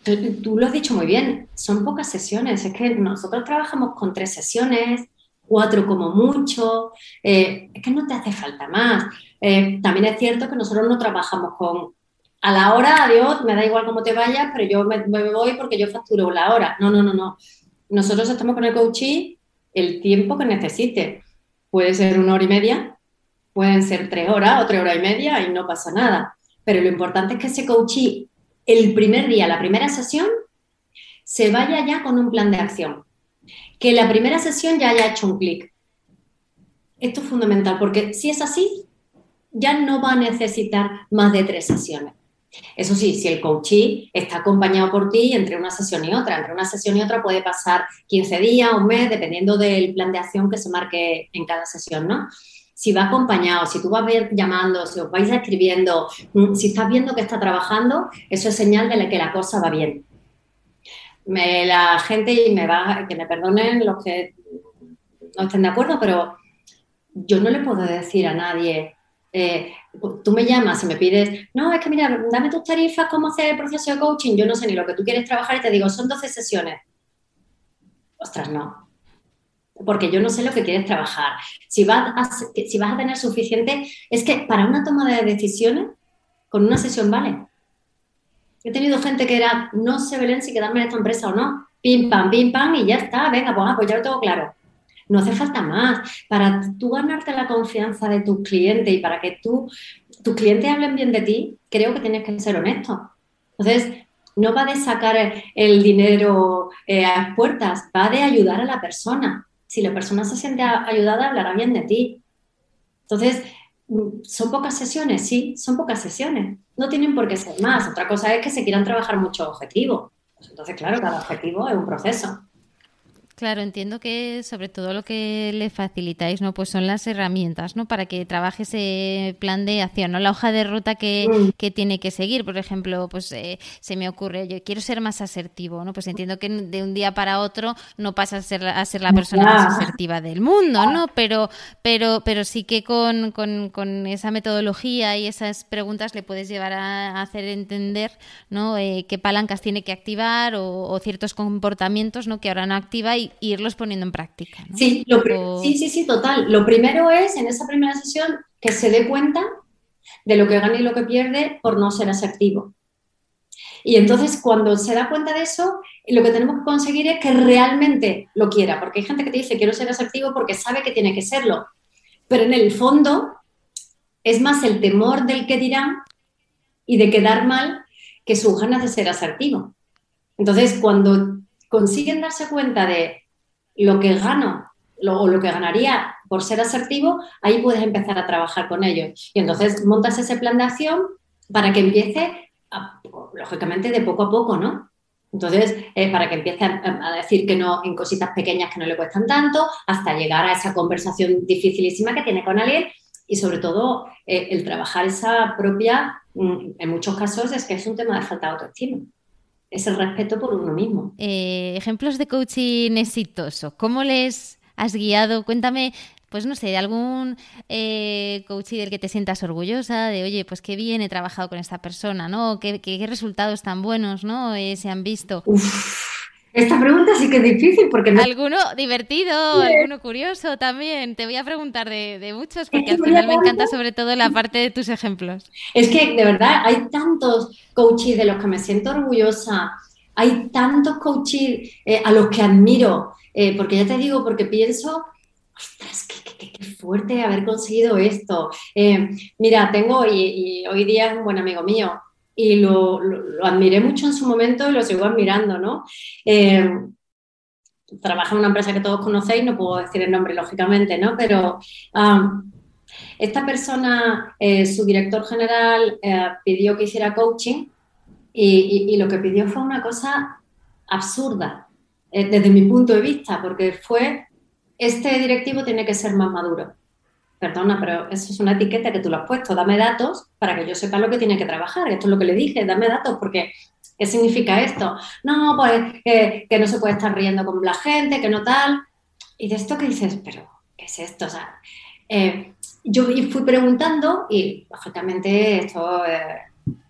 tú, lo has dicho muy bien, son pocas sesiones. Es que nosotros trabajamos con tres sesiones, cuatro como mucho. Eh, es que no te hace falta más. Eh, también es cierto que nosotros no trabajamos con a la hora, adiós, me da igual cómo te vayas, pero yo me, voy porque yo facturo la hora. No, no, no, no. Nosotros estamos con el coaching el tiempo que necesite. Puede ser una hora y media, pueden ser tres horas o tres horas y media y no pasa nada. pero lo importante es que ese coachee, el primer día, la primera sesión, se vaya ya con un plan de acción. Que la primera sesión ya haya hecho un clic. Esto es fundamental, porque si es así, ya no va a necesitar más de tres sesiones. Eso sí, si el coachee está acompañado por ti entre una sesión y otra, entre una sesión y otra puede pasar 15 días, un mes, dependiendo del plan de acción que se marque en cada sesión, ¿no? Si va acompañado, si tú vas llamando, si os vais escribiendo, mm, si estás viendo que está trabajando, eso es señal de que la cosa va bien. la gente, y me va, que me perdonen los que no estén de acuerdo, pero yo no le puedo decir a nadie, eh, tú me llamas y me pides, no, es que mira, dame tus tarifas, cómo hacer el proceso de coaching, yo no sé ni lo que tú quieres trabajar y te digo, son 12 sesiones. Ostras, no. Porque yo no sé lo que quieres trabajar. Si vas a, si vas a tener suficiente, es que para una toma de decisiones, con una sesión vale. He tenido gente que era, no sé, Belén, si quedarme en esta empresa o no. Pim, pam, pim, pam, y ya está. Venga, pues, ah, pues ya lo tengo claro. No hace falta más. Para tú ganarte la confianza de tus clientes y para que tú, tus clientes hablen bien de ti, creo que tienes que ser honesto. Entonces, no va de sacar el dinero eh, a puertas, va de ayudar a la persona. Si la persona se siente ayudada, hablará bien de ti. Entonces, mm, ¿son pocas sesiones? Sí, son pocas sesiones. No tienen por qué ser más. Otra cosa es que se quieran trabajar muchos objetivos. Pues entonces, claro, cada objetivo es un proceso. Claro, entiendo que sobre todo lo que le facilitáis, ¿no? Pues son las herramientas, ¿no? Para que trabaje ese plan de acción, ¿no? La hoja de ruta que, mm. que tiene que seguir. Por ejemplo, pues eh, se me ocurre, yo quiero ser más asertivo, ¿no? Pues entiendo que de un día para otro no pasa a ser, a ser la persona más asertiva del mundo, ¿no? Pero, pero, pero sí que con, con, con esa metodología y esas preguntas le puedes llevar a, hacer entender, ¿no? Eh, qué palancas tiene que activar o, o, ciertos comportamientos, ¿no? Que ahora no activa y irlos poniendo en práctica. Sí, sí, sí, sí, total. Lo primero es, en esa primera sesión, que se dé cuenta de lo que gana y lo que pierde por no ser asertivo. Y entonces, cuando se da cuenta de eso, lo que tenemos que conseguir es que realmente lo quiera, porque hay gente que te dice quiero ser asertivo porque sabe que tiene que serlo, pero en el fondo es más el temor del que dirán y de quedar mal que sus ganas de ser asertivo. Entonces, cuando consiguen darse cuenta de lo que gano o lo que ganaría por ser asertivo, ahí puedes empezar a trabajar con ellos. Y entonces montas ese plan de acción para que empiece, lógicamente, de poco a poco, ¿no? Entonces, eh, para que empiece a, decir que no en cositas pequeñas que no le cuestan tanto, hasta llegar a esa conversación dificilísima que tiene con alguien y sobre todo eh, el trabajar esa propia, mm, en muchos casos es que es un tema de falta de autoestima es el respeto por uno mismo. Eh, ejemplos de coaching exitoso, ¿cómo les has guiado? Cuéntame, pues no sé, de algún eh, coaching del que te sientas orgullosa, de oye, pues qué bien he trabajado con esta persona, ¿no? ¿Qué, qué, resultados tan buenos, ¿no? Eh, se han visto. Esta pregunta sí que es difícil porque no... Alguno divertido, alguno curioso también. Te voy a preguntar de, muchos porque al final me encanta sobre todo la parte de tus ejemplos. Es que de verdad hay tantos coaches de los que me siento orgullosa, hay tantos coaches eh, a los que admiro, eh, porque ya te digo, porque pienso, ostras, qué, qué, fuerte haber conseguido esto. Eh, mira, tengo, y, y hoy día es un buen amigo mío, y lo, admiré mucho en su momento y lo sigo admirando, ¿no? Eh, trabaja en una empresa que todos conocéis, no puedo decir el nombre lógicamente, ¿no? Pero um, esta persona, eh, su director general, eh, pidió que hiciera coaching y, lo que pidió fue una cosa absurda desde mi punto de vista, porque fue, este directivo tiene que ser más maduro perdona, pero eso es una etiqueta que tú lo has puesto, dame datos para que yo sepa lo que tiene que trabajar. Esto es lo que le dije, dame datos, porque ¿qué significa esto? No, pues que, no se puede estar riendo con la gente, que no tal. Y de esto que dices, pero ¿qué es esto? Eh, yo fui preguntando y lógicamente esto eh,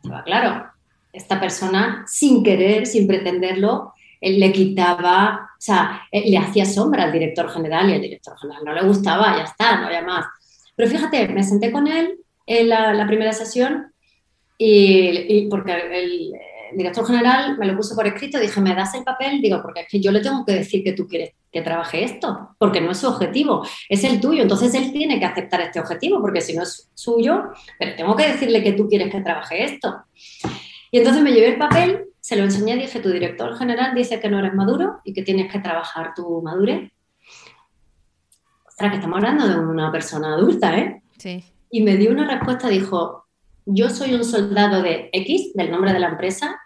estaba claro. Esta persona, sin querer, sin pretenderlo, le quitaba, o sea, le hacía sombra al director general y al director general no le gustaba, ya está, no había más. Pero fíjate, me senté con él en la, primera sesión y, porque el director general me lo puso por escrito, dije, ¿me das el papel? Digo, porque es que yo le tengo que decir que tú quieres que trabaje esto, porque no es su objetivo, es el tuyo. Entonces él tiene que aceptar este objetivo, porque si no es suyo, pero tengo que decirle que tú quieres que trabaje esto. Y entonces me llevé el papel, se lo enseñé dije, tu director general dice que no eres maduro y que tienes que trabajar tu madurez. Ostras, que estamos hablando de una persona adulta, ¿eh? Sí. Y me dio una respuesta, dijo, yo soy un soldado de X, del nombre de la empresa,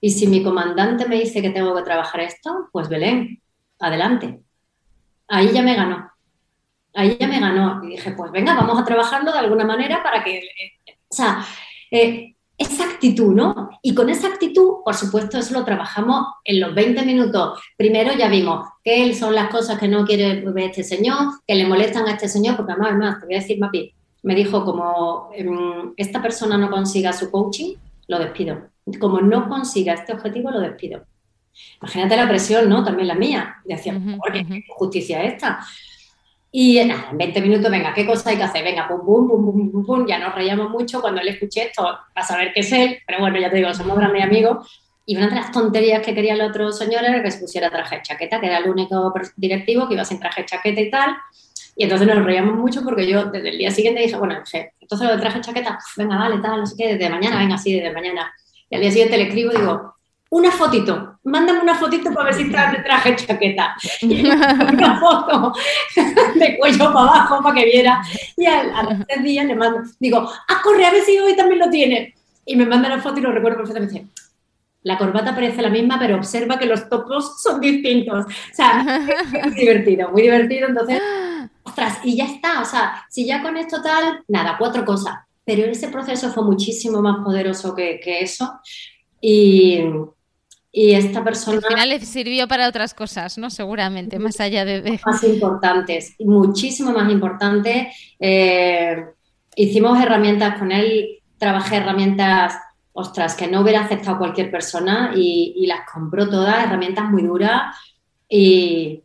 y si mi comandante me dice que tengo que trabajar esto, pues Belén, adelante. Ahí ya me ganó. Ahí ya me ganó. Y dije, pues venga, vamos a trabajarlo de alguna manera para que... Eh, o sea, eh, esa actitud, ¿no? Y con esa actitud, por supuesto, eso lo trabajamos en los 20 minutos. Primero ya vimos qué son las cosas que no quiere ver este señor, que le molestan a este señor, porque además, además te voy a decir, Mapi, me dijo como em, esta persona no consiga su coaching, lo despido. Como no consiga este objetivo, lo despido. Imagínate la presión, ¿no? También la mía. Decía, ¿por qué justicia esta? Y nada, en 20 minutos, venga, ¿qué cosa hay que hacer? Venga, pum, pum, pum, pum, pum, pum. Ya nos reíamos mucho cuando le escuché esto, para saber qué es él, pero bueno, ya te digo, somos grandes amigos. Y una de las tonterías que quería el otro señor era que se pusiera traje de chaqueta, que era el único directivo que iba sin traje de chaqueta y tal. Y entonces nos reíamos mucho porque yo desde el día siguiente dije, bueno, entonces lo de traje chaqueta, venga, vale, tal, no sé qué, desde mañana, venga, sí, desde mañana. Y al día siguiente le escribo digo, una fotito, mándame una fotito para ver si estás de traje chaqueta. Y (laughs) una foto de cuello para abajo para que viera. Y a, los tres días le mando, digo, ah, corre, a ver si hoy también lo tienes. Y me manda la foto y lo recuerdo perfectamente. La corbata parece la misma, pero observa que los topos son distintos. O sea, (laughs) muy divertido, muy divertido. Entonces, ostras, y ya está, o sea, si ya con esto tal, nada, cuatro cosas. Pero ese proceso fue muchísimo más poderoso que, eso. Y, y, esta persona... Al final le sirvió para otras cosas, ¿no? Seguramente, más allá de... Más importantes, muchísimo más importantes. Eh, hicimos herramientas con él, trabajé herramientas, ostras, que no hubiera aceptado cualquier persona y, y las compró todas, herramientas muy duras y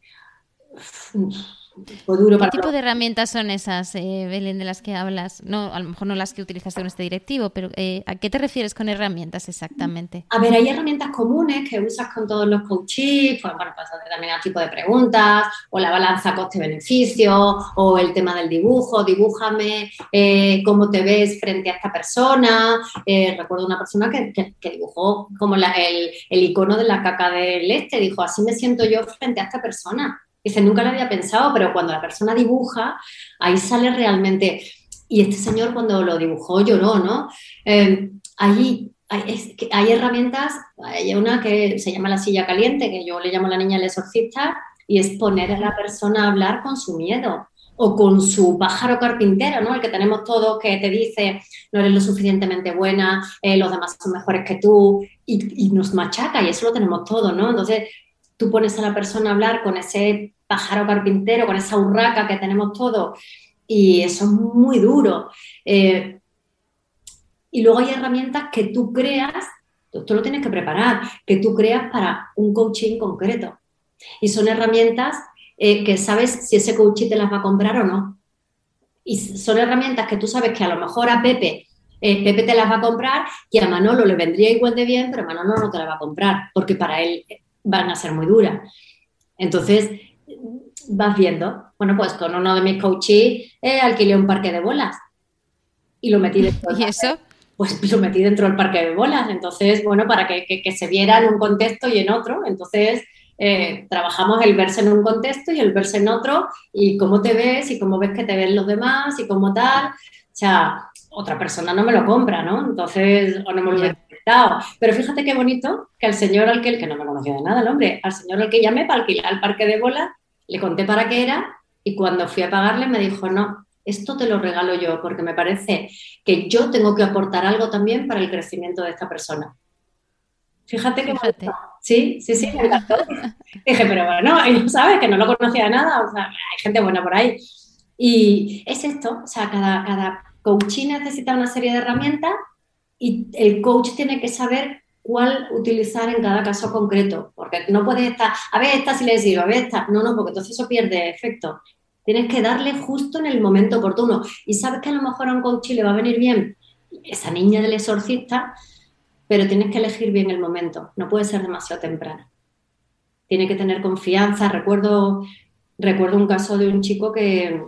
¿Qué tipo de herramientas son esas, eh, Belén, de las que hablas? No, a lo mejor no las que utilizaste con este directivo, pero eh, ¿a qué te refieres con herramientas exactamente? A ver, hay herramientas comunes que usas con todos los coaches, pues bueno, pues también al tipo de preguntas, o la balanza coste-beneficio, o el tema del dibujo, dibújame eh, cómo te ves frente a esta persona. recuerdo una persona que, dibujó como el, el icono de la caca del este, dijo, así me siento yo frente a esta persona. Dice, nunca lo había pensado, pero cuando la persona dibuja, ahí sale realmente. Y este señor cuando lo dibujó lloró, ¿no? Eh, hay, hay, herramientas, hay una que se llama la silla caliente, que yo le llamo la niña el exorcista, y es poner a la persona a hablar con su miedo o con su pájaro carpintero, ¿no? El que tenemos todos que te dice no eres lo suficientemente buena, eh, los demás son mejores que tú y, y, nos machaca y eso lo tenemos todo, ¿no? Entonces tú pones a la persona a hablar con ese pájaro carpintero, con esa urraca que tenemos todos, y eso es muy duro. Eh, y luego hay herramientas que tú creas, tú lo tienes que preparar, que tú creas para un coaching concreto. Y son herramientas eh, que sabes si ese coaching te las va a comprar o no. Y son herramientas que tú sabes que a lo mejor a Pepe, eh, Pepe te las va a comprar y a Manolo le vendría igual de bien, pero Manolo no te las va a comprar porque para él van a ser muy duras. Entonces, vas viendo. Bueno, pues con uno de mis coaches eh, alquilé un parque de bolas y lo metí dentro. (laughs) ¿Y eso? Pues lo metí dentro del parque de bolas. Entonces, bueno, para que, se viera en un contexto y en otro. Entonces, eh, trabajamos el verse en un contexto y el verse en otro y cómo te ves y cómo ves que te ven los demás y cómo tal. O sea, otra persona no me lo compra, ¿no? Entonces, o no me lo he yeah. Pero fíjate qué bonito que al señor al que, que no me conocía de nada el hombre, al señor al que llamé para alquilar el parque de bolas, le conté para qué era y cuando fui a pagarle me dijo, no, esto te lo regalo yo porque me parece que yo tengo que aportar algo también para el crecimiento de esta persona. Fíjate que Sí, sí, sí, me encantó. (laughs) Dije, pero bueno, y sabes que no lo conocía de nada, o sea, hay gente buena por ahí. Y es esto, o sea, cada, cada coaching necesita una serie de herramientas y el coach tiene que saber cuál utilizar en cada caso concreto, porque no puedes estar, a ver, esta si le sirve, a ver, esta, no, no, porque entonces eso pierde efecto. Tienes que darle justo en el momento oportuno. Y sabes que a lo mejor a un coach le va a venir bien esa niña del exorcista, pero tienes que elegir bien el momento, no puede ser demasiado temprano. Tiene que tener confianza. Recuerdo, recuerdo un caso de un chico que,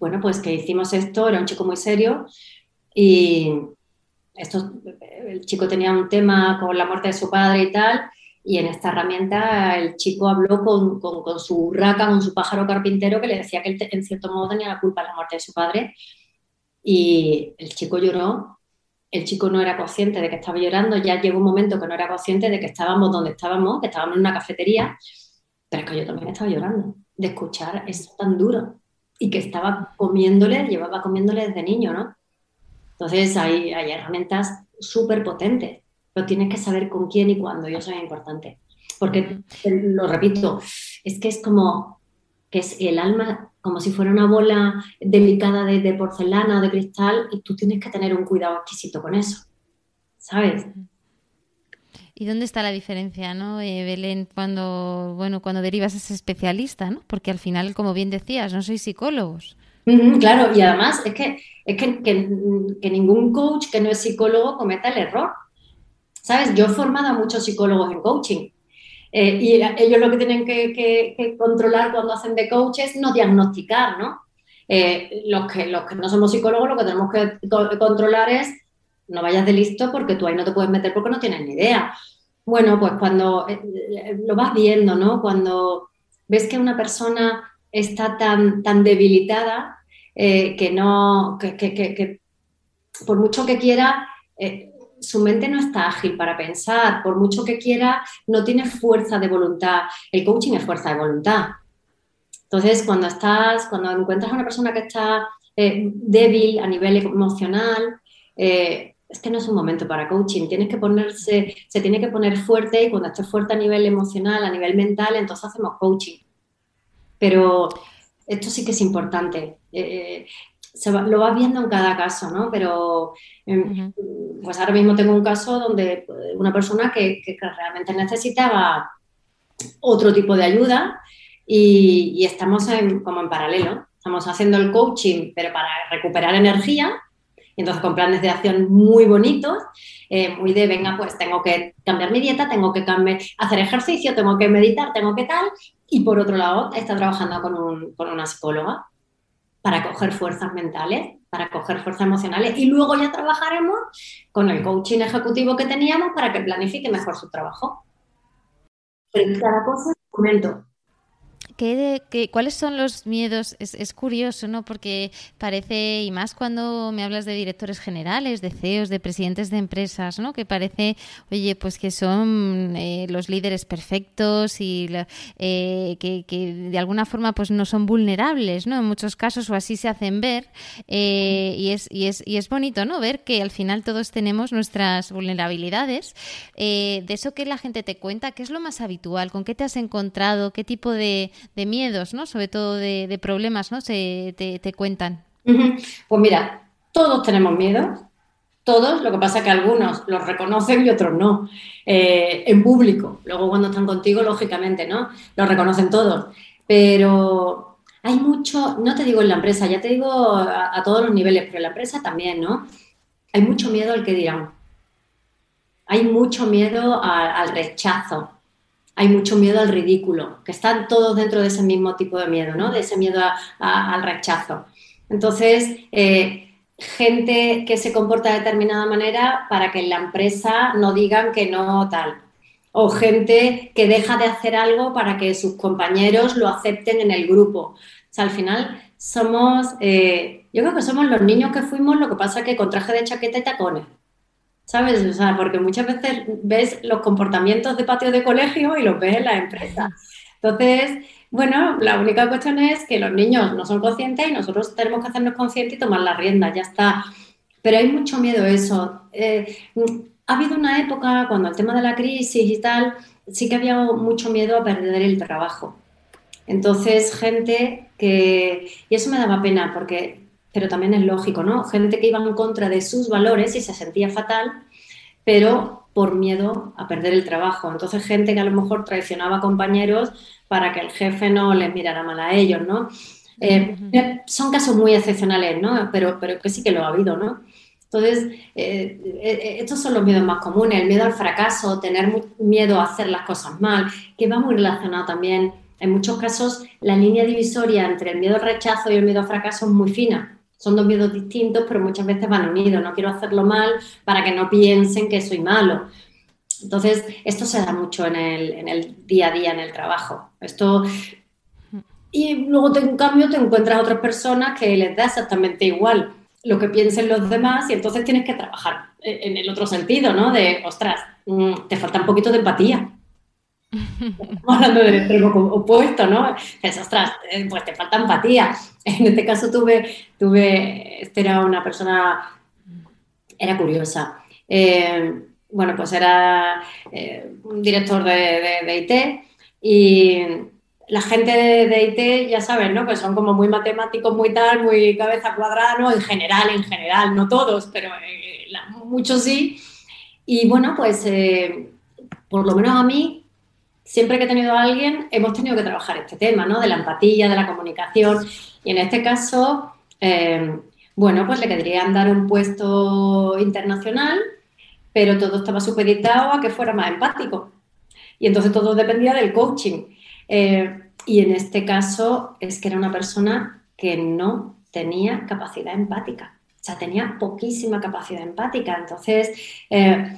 bueno, pues que hicimos esto, era un chico muy serio y esto, el chico tenía un tema con la muerte de su padre y tal, y en esta herramienta el chico habló con, con, su raca, con su pájaro carpintero, que le decía que él en cierto modo tenía la culpa de la muerte de su padre. Y el chico lloró, el chico no era consciente de que estaba llorando, ya llegó un momento que no era consciente de que estábamos donde estábamos, que estábamos en una cafetería, pero es que yo también estaba llorando de escuchar eso tan duro y que estaba comiéndole, llevaba comiéndole desde niño, ¿no? Entonces hay, hay herramientas súper potentes pero tienes que saber con quién y cuándo, y eso es importante. Porque, lo repito, es que es como que es el alma como si fuera una bola delicada de, porcelana o de cristal y tú tienes que tener un cuidado exquisito con eso, ¿sabes? ¿Y dónde está la diferencia, no, eh, Belén, cuando, bueno, cuando derivas a ese especialista, ¿no? Porque al final, como bien decías, no sois psicólogos. Claro, y además es que, es que, que, ningún coach que no es psicólogo cometa el error. ¿Sabes? Yo he formado a muchos psicólogos en coaching. Eh, y ellos lo que tienen que, controlar cuando hacen de coach es no diagnosticar, ¿no? Eh, los, que, los que no somos psicólogos lo que tenemos que controlar es no vayas de listo porque tú ahí no te puedes meter porque no tienes ni idea. Bueno, pues cuando eh, lo vas viendo, ¿no? Cuando ves que una persona está tan, tan debilitada que no, que, que, por mucho que quiera, su mente no está ágil para pensar, por mucho que quiera, no tiene fuerza de voluntad. El coaching es fuerza de voluntad. Entonces, cuando estás, cuando encuentras a una persona que está eh, débil a nivel emocional, eh, es que no es un momento para coaching. Tienes que ponerse, se tiene que poner fuerte y cuando estés fuerte a nivel emocional, a nivel mental, entonces hacemos coaching. Pero esto sí que es importante. Eh, lo vas viendo en cada caso, ¿no? Pero em, pues ahora mismo tengo un caso donde pues, una persona que, realmente necesitaba otro tipo de ayuda y, estamos como en paralelo. Estamos haciendo el coaching, pero para recuperar energía, y entonces con planes de acción muy bonitos, eh, muy de, venga, pues tengo que cambiar mi dieta, tengo que cambiar, hacer ejercicio, tengo que meditar, tengo que tal, y por otro lado está trabajando con, con una psicóloga para coger fuerzas mentales, para coger fuerzas emocionales y luego ya trabajaremos con el coaching ejecutivo que teníamos para que planifique mejor su trabajo. Pero cada cosa un momento. ¿Qué, cuáles son los miedos? Es, curioso, ¿no? Porque parece, y más cuando me hablas de directores generales, de CEOs, de presidentes de empresas, ¿no? Que parece, oye, pues que son eh, los líderes perfectos y eh, que, de alguna forma pues no son vulnerables, ¿no? En muchos casos o así se hacen ver. Eh, y, es, y, es, y es bonito, ¿no? Ver que al final todos tenemos nuestras vulnerabilidades. de eso que la gente te cuenta, ¿qué es lo más habitual? ¿Con qué te has encontrado? ¿Qué tipo de, de miedos, ¿no? Sobre todo de, problemas, ¿no? Se, te, cuentan. Pues mira, todos tenemos miedo, todos, lo que pasa es que algunos los reconocen y otros no, eh, en público. Luego cuando están contigo, lógicamente, ¿no? Los reconocen todos. Pero hay mucho, no te digo en la empresa, ya te digo a, todos los niveles, pero en la empresa también, ¿no? Hay mucho miedo al que dirán. Hay mucho miedo al rechazo hay mucho miedo al ridículo, que están todos dentro de ese mismo tipo de miedo, ¿no? De ese miedo al rechazo. Entonces, eh, gente que se comporta de determinada manera para que en la empresa no digan que no tal. O gente que deja de hacer algo para que sus compañeros lo acepten en el grupo. O sea, al final somos, eh, yo creo que somos los niños que fuimos, lo que pasa que con traje de chaqueta y tacones. ¿Sabes? O sea, porque muchas veces ves los comportamientos de patio de colegio y los ves en la empresa. Entonces, bueno, la única cuestión es que los niños no son conscientes y nosotros tenemos que hacernos conscientes y tomar la rienda, ya está. Pero hay mucho miedo a eso. Eh, ha habido una época cuando el tema de la crisis y tal, sí que había mucho miedo a perder el trabajo. Entonces, gente que, y eso me daba pena porque pero también es lógico, ¿no? Gente que iba en contra de sus valores y se sentía fatal, pero por miedo a perder el trabajo. Entonces, gente que a lo mejor traicionaba a compañeros para que el jefe no les mirara mal a ellos, ¿no? Eh, son casos muy excepcionales, ¿no? Pero, pero que sí que lo ha habido, ¿no? Entonces, eh, eh, estos son los miedos más comunes, el miedo al fracaso, tener miedo a hacer las cosas mal, que va muy relacionado también, en muchos casos, la línea divisoria entre el miedo al rechazo y el miedo al fracaso es muy fina. Son dos miedos distintos, pero muchas veces van unidos. No quiero hacerlo mal para que no piensen que soy malo. Entonces, esto se da mucho en el, en el día a día, en el trabajo. Esto y luego, en cambio, te encuentras otras personas que les da exactamente igual lo que piensen los demás y entonces tienes que trabajar en el otro sentido, ¿no? De, ostras, mm, te falta un poquito de empatía. (laughs) Estamos hablando del extremo opuesto, ¿no? Ostras, eh, pues te falta empatía. (laughs) En este caso tuve, tuve, este era una persona, era curiosa. Eh, bueno, pues era eh, un director de, IT y la gente de, IT, ya saben, ¿no? Que son como muy matemáticos, muy tal, muy cabeza cuadrada, ¿no? En general, en general, no todos, pero muchos sí. Y bueno, pues por lo menos a mí, siempre que he tenido a alguien, hemos tenido que trabajar este tema, ¿no? De la empatía, de la comunicación. Y en este caso, eh, bueno, pues le querían dar un puesto internacional, pero todo estaba supeditado a que fuera más empático. Y entonces todo dependía del coaching. Eh, y en este caso es que era una persona que no tenía capacidad empática. O sea, tenía poquísima capacidad empática. Entonces, eh,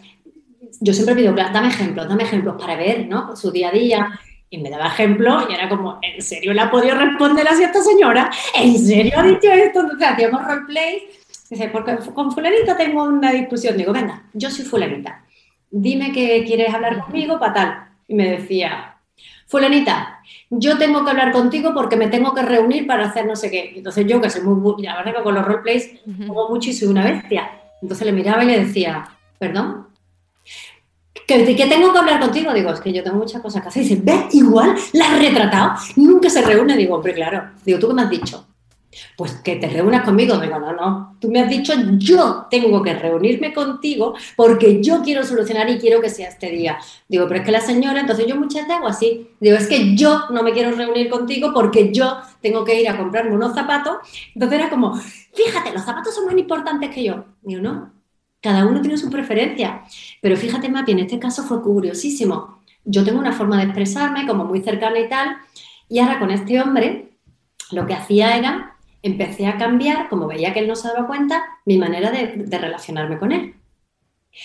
yo siempre pido, dame ejemplos, dame ejemplos para ver, ¿no? Su día a día. Y me daba ejemplos y era como, ¿en serio le ha podido responder así a esta señora? ¿En serio ha dicho esto? Entonces hacíamos roleplay. Dice, porque con fulanita tengo una discusión. Digo, venga, yo soy fulanita. Dime que quieres hablar conmigo para tal. Y me decía, fulanita, yo tengo que hablar contigo porque me tengo que reunir para hacer no sé qué. Entonces yo, que soy muy, la verdad que con los roleplays juego mucho y soy una bestia. Entonces le miraba y le decía, perdón, ¿Que, que tengo que hablar contigo? Digo, es que yo tengo muchas cosas que hacer. Dice, ¿ves? Igual, la has retratado. Nunca se reúne. Digo, hombre, claro. Digo, ¿tú qué me has dicho? Pues que te reúnas conmigo. Digo, no, no. Tú me has dicho, yo tengo que reunirme contigo porque yo quiero solucionar y quiero que sea este día. Digo, pero es que la señora, entonces yo muchas veces hago así. Digo, es que yo no me quiero reunir contigo porque yo tengo que ir a comprarme unos zapatos. Entonces era como, fíjate, los zapatos son más importantes que yo. Digo, no. Cada uno tiene su preferencia. Pero fíjate, Mapi, en este caso fue curiosísimo. Yo tengo una forma de expresarme como muy cercana y tal. Y ahora con este hombre, lo que hacía era empecé a cambiar, como veía que él no se daba cuenta, mi manera de, relacionarme con él.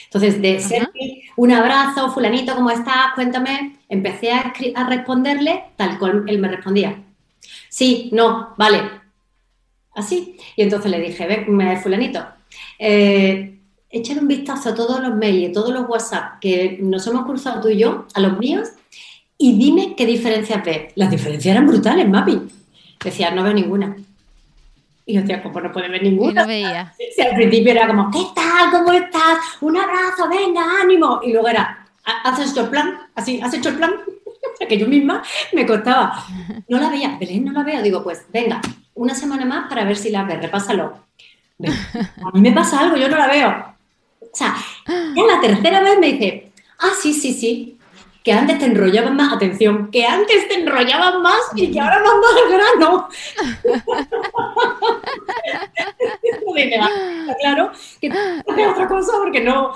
Entonces, de ser un abrazo, fulanito, ¿cómo estás? Cuéntame, empecé a, responderle tal cual él me respondía. Sí, no, vale. Así. Y entonces le dije, ve, fulanito, eh, échale un vistazo a todos los mails, a todos los WhatsApp que nos hemos cruzado tú y yo, a los míos, y dime qué diferencias ves. Las diferencias eran brutales, Mapi. Decía, no veo ninguna. Y yo decía, pues no puede ver ninguna. Y no veía. (laughs) Sí, al principio era como, ¿qué tal? ¿Cómo estás? Un abrazo, venga, ánimo. Y luego era, ¿has hecho el plan? Así, ¿has hecho el plan? (laughs) que yo misma me costaba. No la veía, Belén, no la veo. Digo, pues venga, una semana más para ver si la ves, repásalo. A mí me pasa algo, yo no la veo. O sea, ya la tercera vez me dice, ah, sí, sí, sí, que antes te enrollaban más, atención, que antes te enrollaban más y que ahora más al grano. (laughs) claro que hace otra cosa porque no.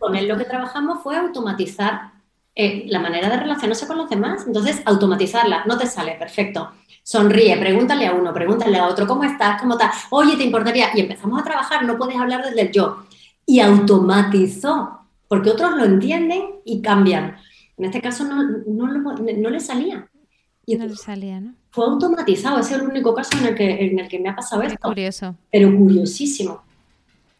Con él lo que trabajamos fue automatizar eh, la manera de relacionarse con los demás. Entonces, automatizarla, no te sale, perfecto. Sonríe, pregúntale a uno, pregúntale a otro, ¿cómo estás? ¿Cómo estás? Oye, ¿te importaría? Y empezamos a trabajar, no puedes hablar desde el yo. Y automatizó, porque otros lo entienden y cambian. En este caso no, no, le salía. Y no le salía, ¿no? Fue automatizado, ese es el único caso en el que, en el que me ha pasado esto. curioso. Pero curiosísimo.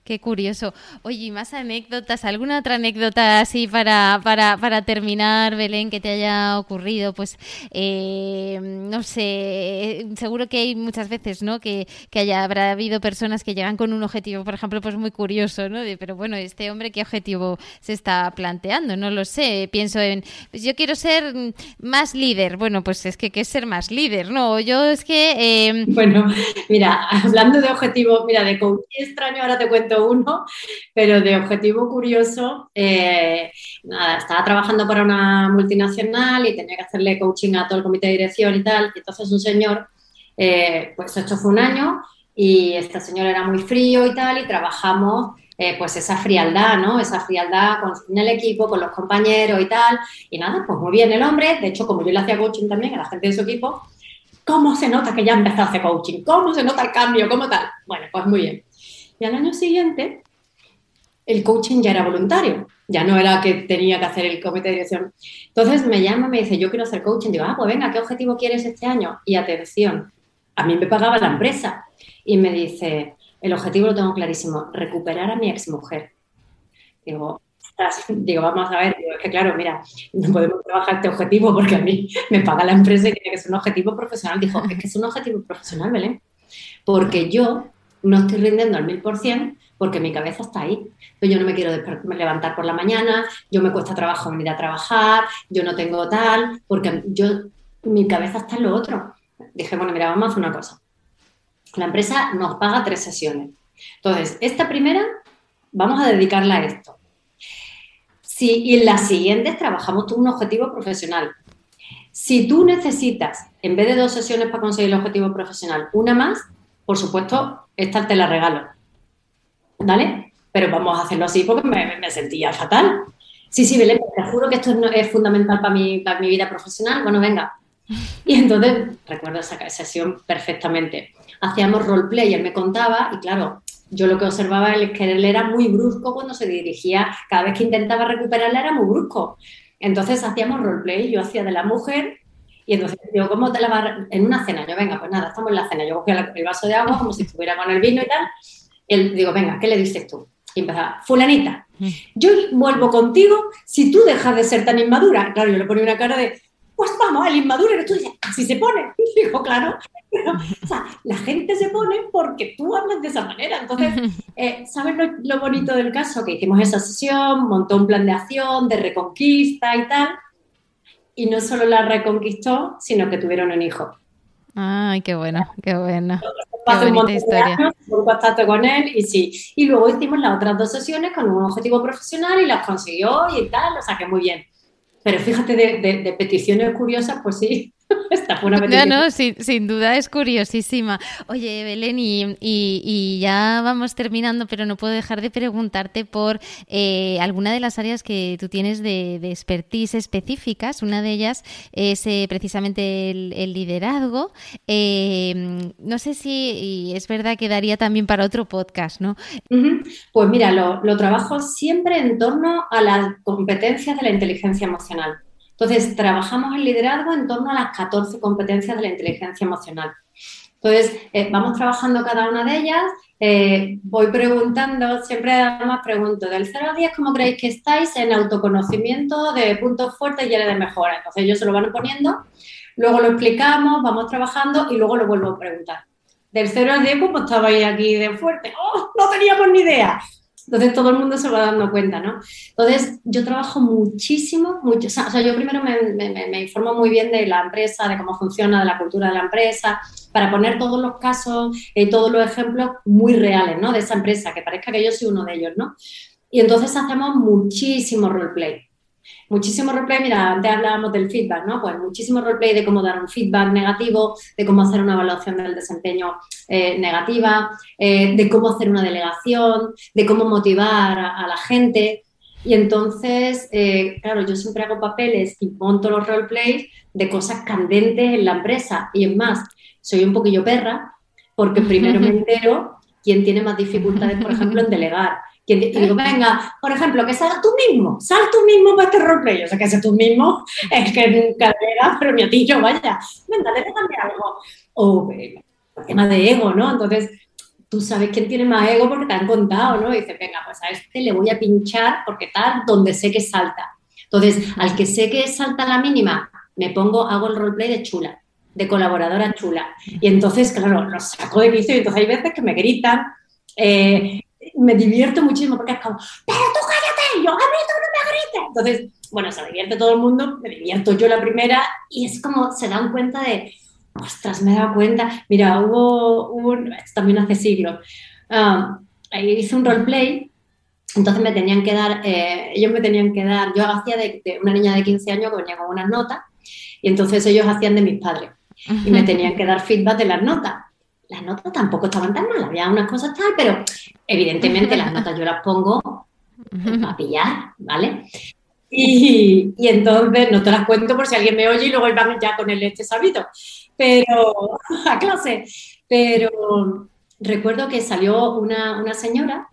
Qué curioso. Oye, más anécdotas? ¿Alguna otra anécdota así para, para, para terminar, Belén, que te haya ocurrido? Pues, eh, no sé, seguro que hay muchas veces, ¿no? Que, que haya, habrá habido personas que llegan con un objetivo, por ejemplo, pues muy curioso, ¿no? pero bueno, este hombre, ¿qué objetivo se está planteando? No lo sé. Pienso en, pues yo quiero ser más líder. Bueno, pues es que, ¿qué es ser más líder? No, yo es que... Eh, bueno, mira, hablando de objetivo, mira, de coaching extraño, ahora te cuento uno, pero de objetivo curioso, eh, nada, estaba trabajando para una multinacional y tenía que hacerle coaching a todo el comité de dirección y tal, entonces un señor, eh, pues esto fue un año, Y este señor era muy frío y tal, y trabajamos eh, pues esa frialdad, ¿no? Esa frialdad con, el equipo, con los compañeros y tal. Y nada, pues muy bien el hombre. De hecho, como yo le hacía coaching también a la gente de su equipo, ¿cómo se nota que ya empezó a hacer coaching? ¿Cómo se nota el cambio? ¿Cómo tal? Bueno, pues muy bien. Y al año siguiente, el coaching ya era voluntario. Ya no era que tenía que hacer el comité de dirección. Entonces me llama me dice, yo quiero hacer coaching. Digo, ah, pues venga, ¿qué objetivo quieres este año? Y atención, a mí me pagaba la empresa. Y me dice, el objetivo lo tengo clarísimo, recuperar a mi exmujer. Digo, (laughs) digo, vamos a ver, es que claro, mira, no podemos trabajar este objetivo porque a mí me paga la empresa y tiene que ser un objetivo profesional. Dijo, es que es un objetivo profesional, Belén, porque yo no estoy rindiendo al mil por cien porque mi cabeza está ahí. Yo no me quiero levantar por la mañana, yo me cuesta trabajo venir a trabajar, yo no tengo tal, porque yo, mi cabeza está en lo otro. Dije, bueno, mira, vamos a hacer una cosa. La empresa nos paga tres sesiones. Entonces, esta primera vamos a dedicarla a esto. Si, y en las siguientes trabajamos un objetivo profesional. Si tú necesitas, en vez de dos sesiones para conseguir el objetivo profesional, una más, por supuesto, esta te la regalo. ¿Vale? Pero vamos a hacerlo así porque me, sentía fatal. Sí, sí, Belén, te juro que esto es, fundamental para mi, para mi vida profesional. Bueno, venga. (laughs) Y entonces, recuerdo esa sesión perfectamente hacíamos roleplay, él me contaba y claro, yo lo que observaba es que él era muy brusco cuando se dirigía, cada vez que intentaba recuperarla era muy brusco. Entonces hacíamos roleplay, yo hacía de la mujer y entonces digo, ¿cómo te la vas en una cena? Yo, venga, pues nada, estamos en la cena. Yo cogía el vaso de agua como si estuviera con el vino y tal. Y él, digo, venga, ¿qué le dices tú? Y empezaba, fulanita, mm. yo vuelvo contigo si tú dejas de ser tan inmadura. Claro, yo le ponía una cara de, pues vamos, el inmaduro eres tú. Y así se pone. (laughs) Y digo, claro. (laughs) o sea, la gente se pone porque tú hablas de esa manera. Entonces, (laughs) eh, ¿sabes lo, bonito del caso? Que hicimos esa sesión, montó un plan de acción, de reconquista y tal. Y no solo la reconquistó, sino que tuvieron un hijo. Ay, qué bueno, qué bueno. Qué bonita historia. Años, un contacto con él y sí. Y luego hicimos las otras dos sesiones con un objetivo profesional y las consiguió y tal, o sea que muy bien. Pero fíjate, de, peticiones curiosas, pues sí, (laughs) No, no, sin, duda es curiosísima. Oye, Belén, y, ya vamos terminando, pero no puedo dejar de preguntarte por eh, alguna de las áreas que tú tienes de, expertise específicas. Una de ellas es eh, precisamente el, liderazgo. Eh, no sé si es verdad que daría también para otro podcast, ¿no? Pues mira, lo, lo trabajo siempre en torno a las competencias de la inteligencia emocional entonces, trabajamos el liderazgo en torno a las 14 competencias de la inteligencia emocional. Entonces, eh, vamos trabajando cada una de ellas. Eh, voy preguntando, siempre además pregunto, del 0 al 10, ¿cómo creéis que estáis en autoconocimiento de puntos fuertes y áreas de mejora? Entonces, ellos se lo van poniendo, luego lo explicamos, vamos trabajando y luego lo vuelvo a preguntar. Del 0 al 10, pues estabais aquí de fuerte. ¡Oh, no teníamos ni idea! Entonces todo el mundo se va dando cuenta, ¿no? Entonces yo trabajo muchísimo, mucho, o sea, yo primero me, informo muy bien de la empresa, de cómo funciona, de la cultura de la empresa, para poner todos los casos y todos los ejemplos muy reales, ¿no? De esa empresa, que parezca que yo soy uno de ellos, ¿no? Y entonces hacemos muchísimo roleplay. Muchísimo roleplay, mira, antes hablábamos del feedback, ¿no? Pues muchísimo roleplay de cómo dar un feedback negativo, de cómo hacer una evaluación del desempeño eh, negativa, eh, de cómo hacer una delegación, de cómo motivar a, la gente. Y entonces, eh, claro, yo siempre hago papeles y monto los roleplays de cosas candentes en la empresa. Y es más, soy un poquillo perra porque primero me (laughs) entero quién tiene más dificultades, por ejemplo, en delegar que digo, venga, por ejemplo, que salga tú mismo, sal tú mismo para este roleplay. O sea, que sea tú mismo, (laughs) es que nunca llega, pero mi atillo, vaya, venga, déjame algo. O eh, tema de ego, ¿no? Entonces, tú sabes quién tiene más ego porque te han contado, ¿no? Y dices, venga, pues a este le voy a pinchar porque tal, donde sé que salta. Entonces, al que sé que salta la mínima, me pongo, hago el roleplay de chula, de colaboradora chula. Y entonces, claro, lo saco de quicio y entonces hay veces que me gritan, eh, me divierto muchísimo porque es como, pero tú cállate, yo a mí tú no me grites. Entonces, bueno, se divierte todo el mundo, me divierto yo la primera y es como se dan cuenta de, ostras, me he dado cuenta. Mira, hubo, un, esto también hace siglos, um, hice un roleplay, entonces me tenían que dar, eh, ellos me tenían que dar, yo hacía de, una niña de 15 años que venía con unas notas y entonces ellos hacían de mis padres y me tenían que dar feedback de las notas. Las notas tampoco estaban tan mal, había unas cosas tal, pero evidentemente las notas yo las pongo (laughs) a pillar, ¿vale? Y, entonces no te las cuento por si alguien me oye y luego van ya con el este sabido, pero (laughs) a clase. Pero recuerdo que salió una, una señora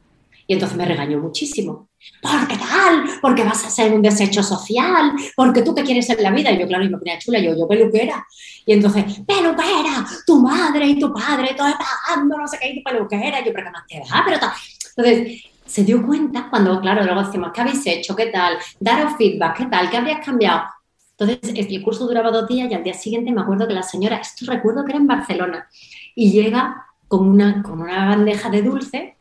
y entonces me regañó muchísimo. ¿Por qué tal? Porque vas a ser un desecho social, porque tú te quieres en la vida. Y yo, claro, y me ponía chula, yo, yo peluquera. Y entonces, peluquera, tu madre y tu padre, todo pagando, no sé qué, y tu peluquera. Y yo, pero qué más te da, pero tal. Entonces, se dio cuenta cuando, claro, luego decimos, ¿qué habéis hecho? ¿Qué tal? Daros feedback, ¿qué tal? ¿Qué habrías cambiado? Entonces, el curso duraba dos días y al día siguiente me acuerdo que la señora, esto recuerdo que era en Barcelona, y llega con una, con una bandeja de dulce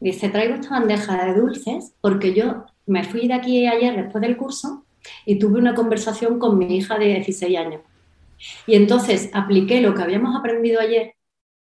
Dice, traigo esta bandeja de dulces porque yo me fui de aquí ayer después del curso y tuve una conversación con mi hija de 16 años. Y entonces apliqué lo que habíamos aprendido ayer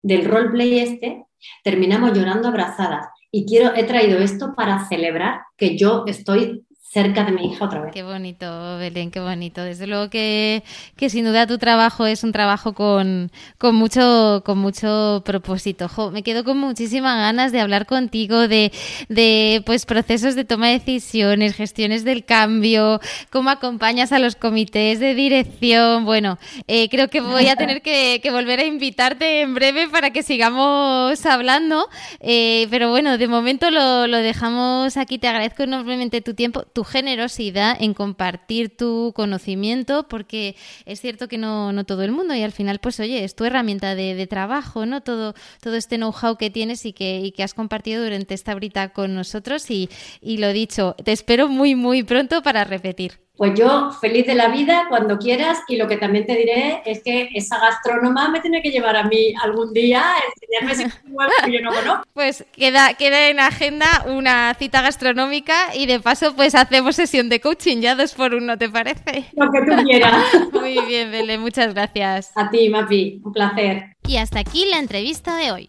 del roleplay este, terminamos llorando abrazadas. Y quiero, he traído esto para celebrar que yo estoy cerca de mi hija otra vez. Qué bonito, Belén, qué bonito. Desde luego que, que sin duda tu trabajo es un trabajo con, con, mucho, con mucho propósito. me quedo con muchísimas ganas de hablar contigo de, de pues, procesos de toma de decisiones, gestiones del cambio, cómo acompañas a los comités de dirección. Bueno, eh, creo que voy a (laughs) tener que, que, volver a invitarte en breve para que sigamos hablando. Eh, pero bueno, de momento lo, lo dejamos aquí. Te agradezco enormemente tu tiempo, tu generosidad en compartir tu conocimiento, porque es cierto que no, no todo el mundo, y al final, pues oye, es tu herramienta de, trabajo, ¿no? Todo, todo este know-how que tienes y que, y que has compartido durante esta brita con nosotros. Y, y lo dicho, te espero muy, muy pronto para repetir. Pues yo feliz de la vida cuando quieras y lo que también te diré es que esa gastrónoma me tiene que llevar a mí algún día a enseñarme ese que yo no conozco. (laughs) Pues queda, queda en agenda una cita gastronómica y de paso pues hacemos sesión de coaching ya dos por uno, ¿te parece? Lo que tú quieras. (laughs) Muy bien, Bele, muchas gracias. A ti, Mapi, un placer. Y hasta aquí la entrevista de hoy.